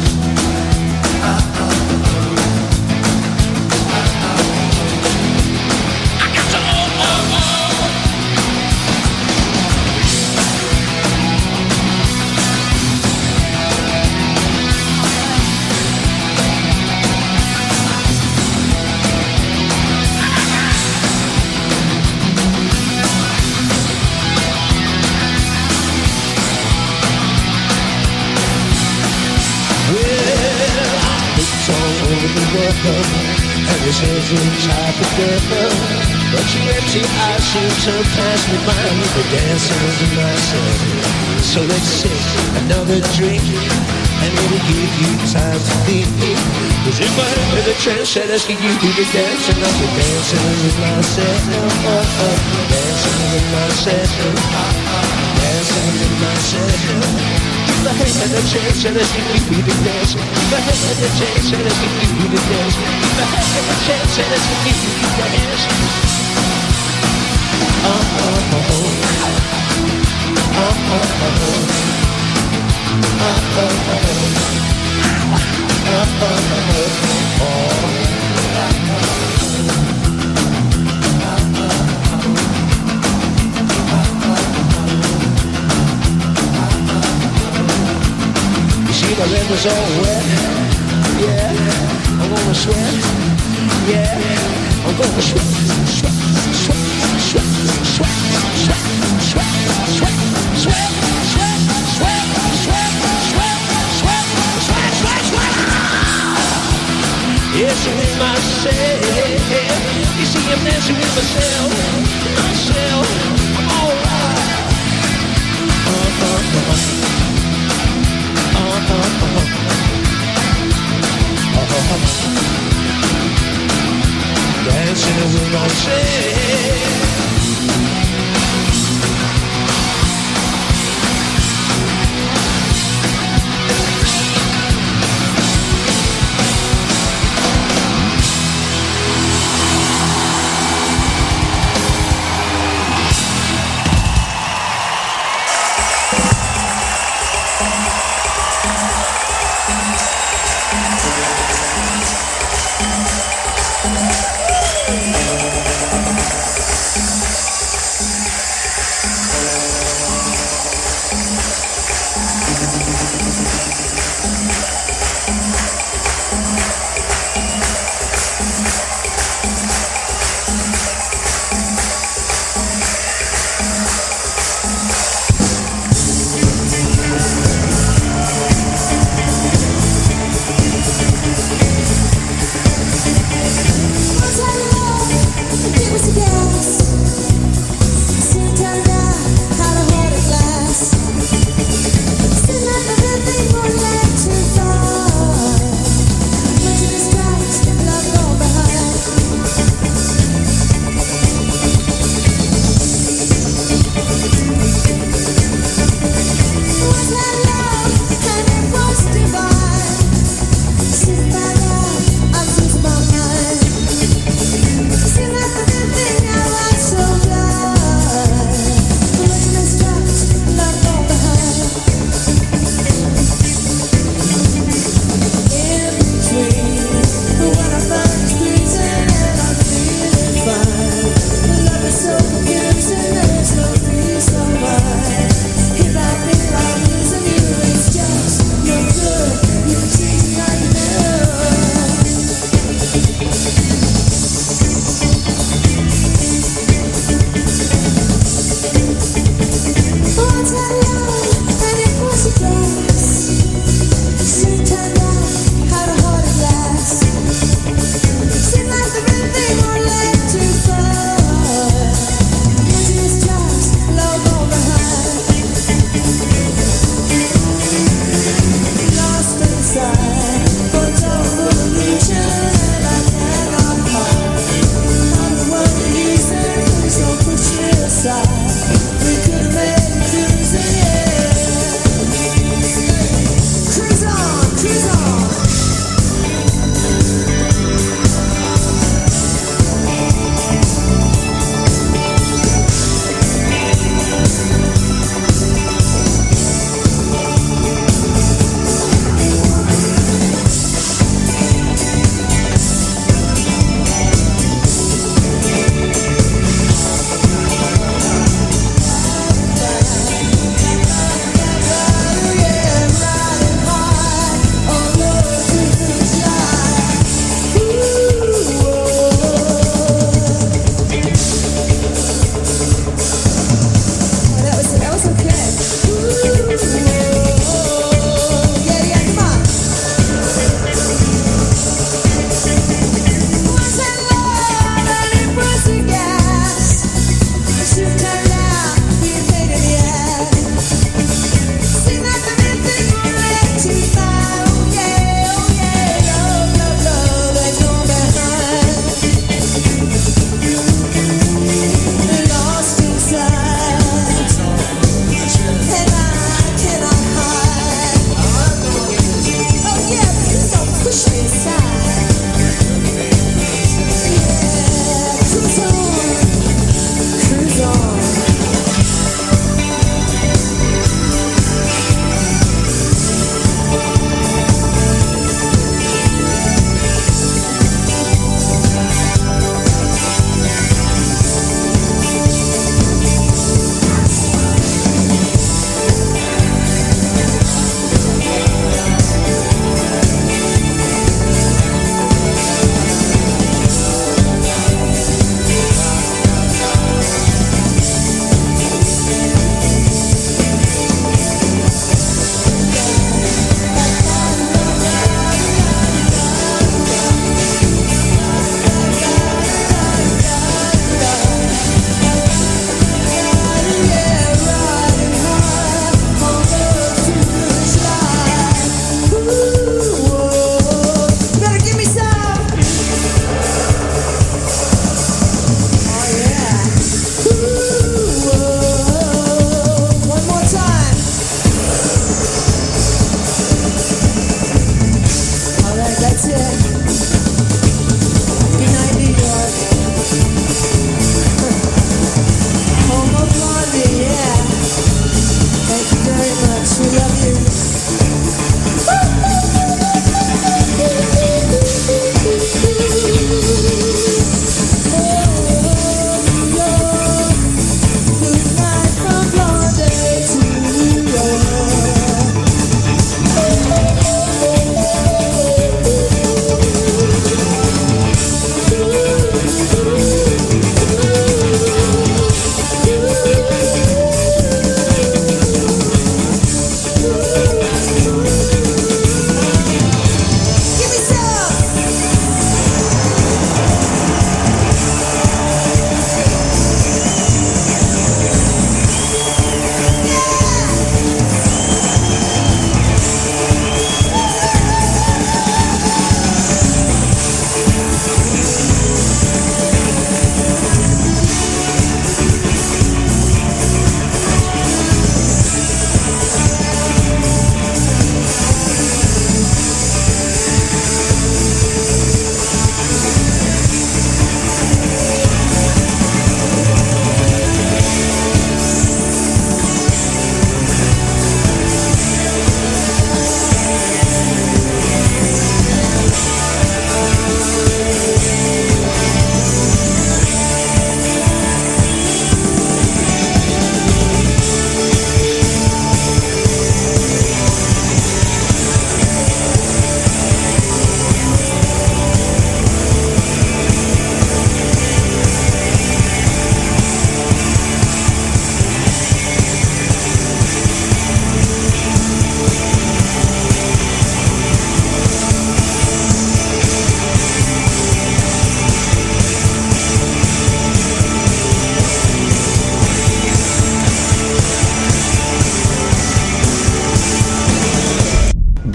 The world And there's every type of girl But your empty eyes seem to pass me by. The dancing with myself. So let's take another drink And it'll give you time to think. Cause if I had the I'd ask you to dance. And I'll be dancing with myself. Dancing with myself. Dancing with myself head and the chest and the skin we the dance. The head and the chest and the skin we the dance. The head and the chest and the skin we the dance. Oh oh oh oh. Oh oh oh oh. Oh oh oh oh. Oh oh oh oh. See my river's all wet. Yeah, I'm gonna sweat. Yeah, I'm gonna sweat, sweat, sweat, sweat, sweat, sweat, sweat, sweat, sweat, sweat, sweat, sweat, sweat, sweat, sweat, sweat, sweat. Yes, I'm in myself. You see, I'm dancing with myself, myself. I'm alright. Uh-huh. Dancing in the shade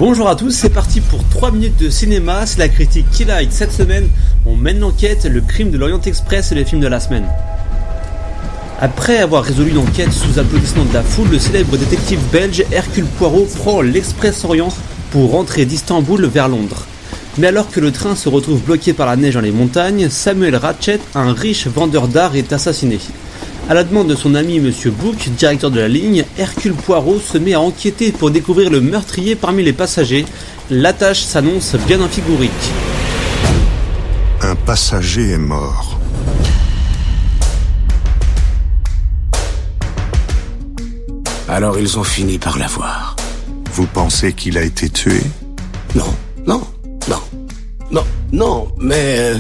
Bonjour à tous, c'est parti pour 3 minutes de cinéma, c'est la critique qui light. Cette semaine, on mène l'enquête, le crime de l'Orient Express et les films de la semaine. Après avoir résolu l'enquête sous applaudissements de la foule, le célèbre détective belge Hercule Poirot prend l'Express Orient pour rentrer d'Istanbul vers Londres. Mais alors que le train se retrouve bloqué par la neige dans les montagnes, Samuel Ratchet, un riche vendeur d'art, est assassiné. À la demande de son ami Monsieur Book, directeur de la ligne, Hercule Poirot se met à enquêter pour découvrir le meurtrier parmi les passagers. La tâche s'annonce bien amphigourique. Un passager est mort. Alors ils ont fini par l'avoir. Vous pensez qu'il a été tué? Non, non, non, non, non, mais euh,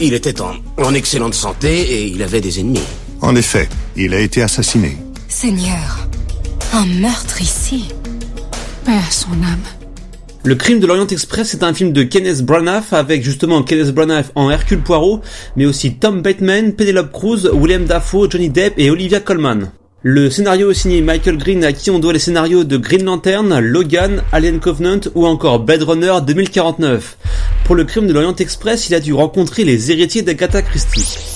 il était en, en excellente santé et il avait des ennemis. En effet, il a été assassiné. Seigneur, un meurtre ici. Paix à son âme. Le crime de l'Orient Express est un film de Kenneth Branagh avec justement Kenneth Branagh en Hercule Poirot, mais aussi Tom Bateman, Penelope Cruz, William Dafoe, Johnny Depp et Olivia Colman. Le scénario est signé Michael Green à qui on doit les scénarios de Green Lantern, Logan, Alien Covenant ou encore Blade Runner 2049. Pour le crime de l'Orient Express, il a dû rencontrer les héritiers d'Agatha Christie.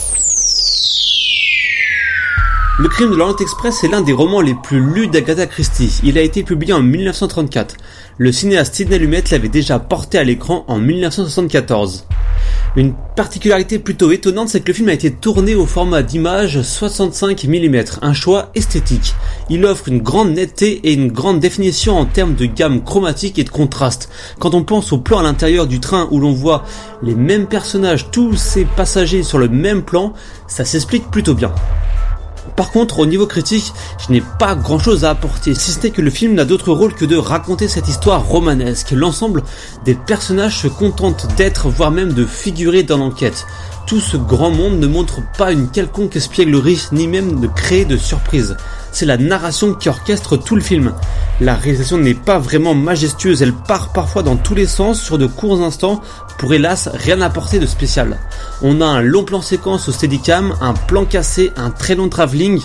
Le crime de l'Orient Express est l'un des romans les plus lus d'Agatha Christie. Il a été publié en 1934. Le cinéaste Sidney Lumet l'avait déjà porté à l'écran en 1974. Une particularité plutôt étonnante, c'est que le film a été tourné au format d'image 65 mm, un choix esthétique. Il offre une grande netteté et une grande définition en termes de gamme chromatique et de contraste. Quand on pense au plan à l'intérieur du train où l'on voit les mêmes personnages, tous ces passagers sur le même plan, ça s'explique plutôt bien. Par contre, au niveau critique, je n'ai pas grand chose à apporter, si ce n'est que le film n'a d'autre rôle que de raconter cette histoire romanesque. L'ensemble des personnages se contentent d'être, voire même de figurer dans l'enquête. Tout ce grand monde ne montre pas une quelconque espièglerie, ni même de créer de surprises. C'est la narration qui orchestre tout le film. La réalisation n'est pas vraiment majestueuse, elle part parfois dans tous les sens sur de courts instants pour hélas rien apporter de spécial. On a un long plan séquence au steadicam, un plan cassé, un très long travelling.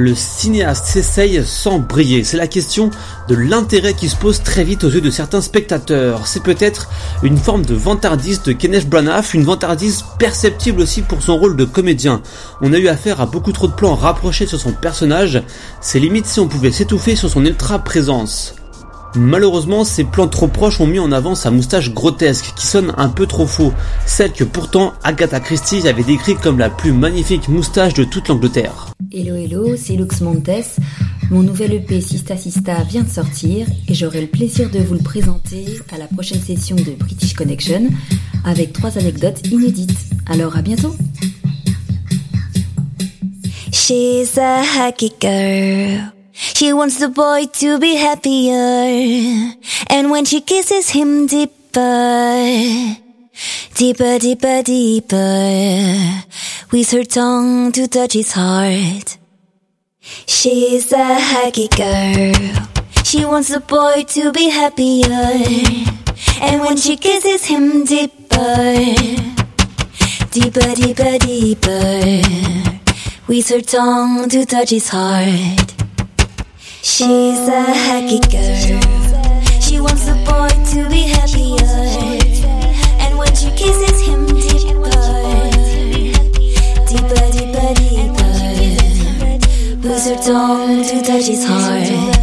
Le cinéaste s'essaye sans briller. C'est la question de l'intérêt qui se pose très vite aux yeux de certains spectateurs. C'est peut-être une forme de vantardise de Kenneth Branagh, une vantardise perceptible aussi pour son rôle de comédien. On a eu affaire à beaucoup trop de plans rapprochés sur son personnage. C'est limite si on pouvait s'étouffer sur son ultra présence. Malheureusement, ces plans trop proches ont mis en avant sa moustache grotesque, qui sonne un peu trop faux, celle que pourtant Agatha Christie avait décrite comme la plus magnifique moustache de toute l'Angleterre. Hello hello, c'est Lux Montes. Mon nouvel EP Sista Sista vient de sortir et j'aurai le plaisir de vous le présenter à la prochaine session de British Connection avec trois anecdotes inédites. Alors à bientôt. She's a hacky girl. She wants the boy to be happier. And when she kisses him deeper, deeper, deeper, deeper, with her tongue to touch his heart. She's a hacky girl. She wants the boy to be happier. And when she kisses him deeper, deeper, deeper, deeper, with her tongue to touch his heart. She's a hacky girl. She wants the boy to be happier. Puts her tongue to touch his heart.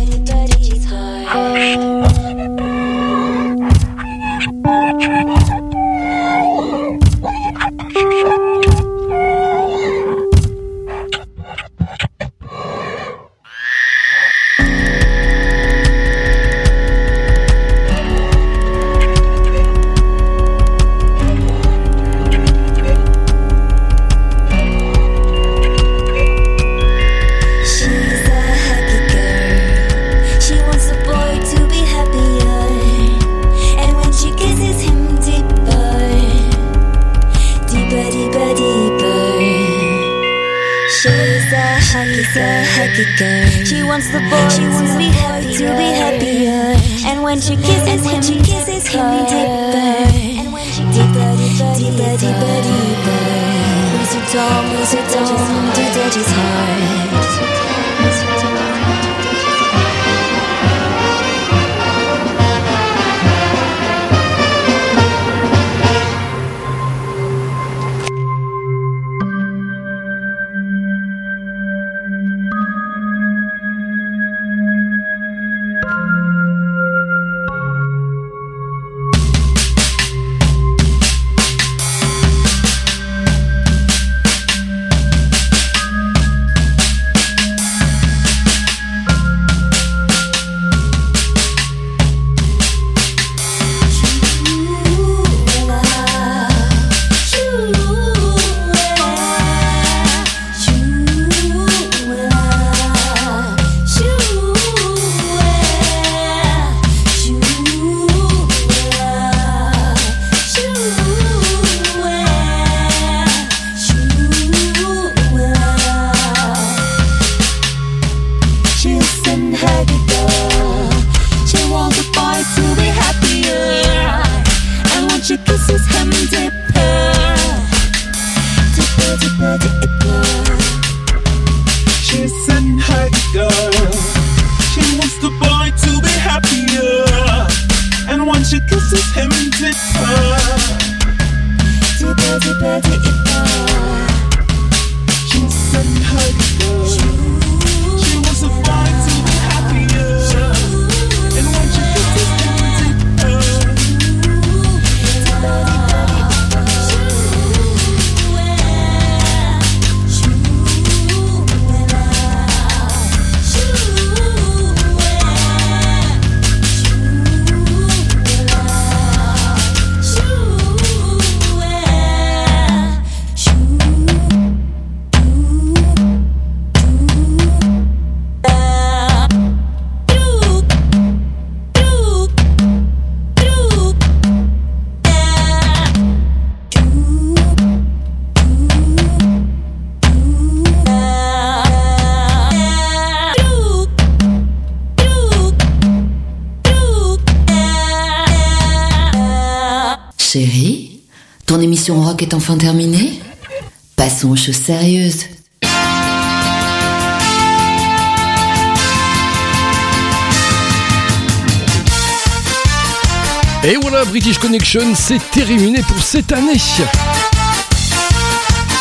British Connection, c'est terminé pour cette année.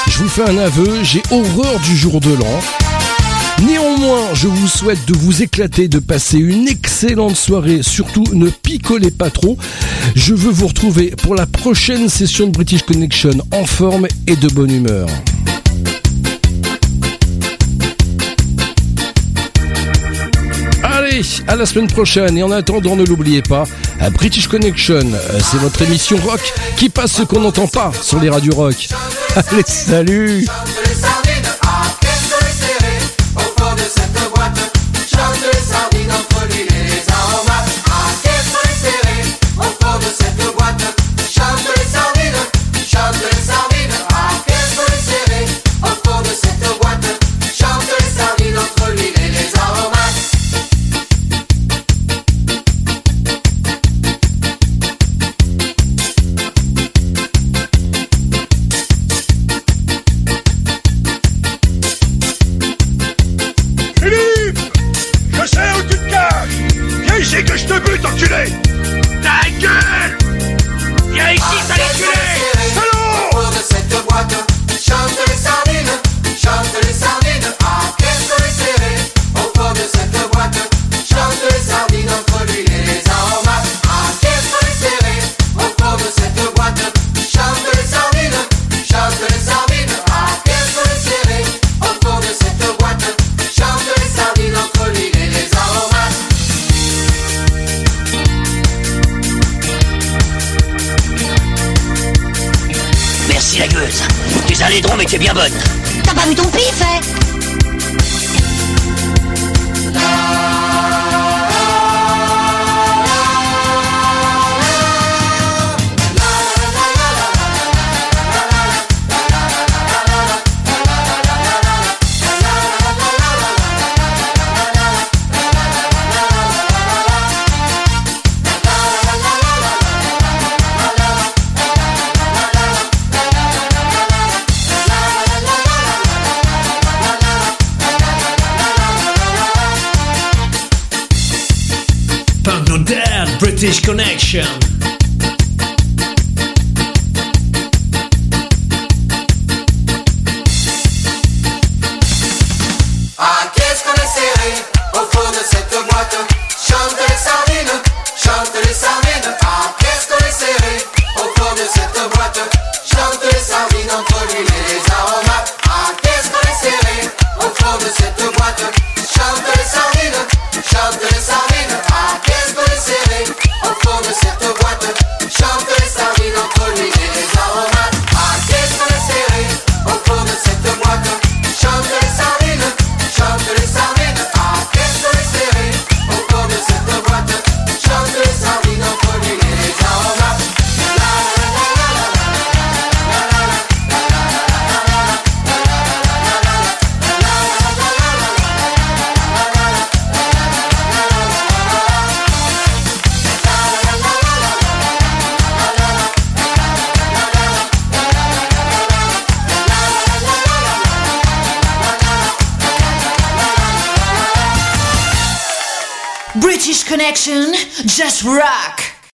Je vous fais un aveu, j'ai horreur du jour de l'an. Néanmoins, je vous souhaite de vous éclater, de passer une excellente soirée. Surtout, ne picolez pas trop. Je veux vous retrouver pour la prochaine session de British Connection en forme et de bonne humeur. À la semaine prochaine. Et en attendant, ne l'oubliez pas, à British Connection, euh, c'est votre émission rock qui passe ce qu'on n'entend pas sur les radios rock. [LAUGHS] Allez, salut!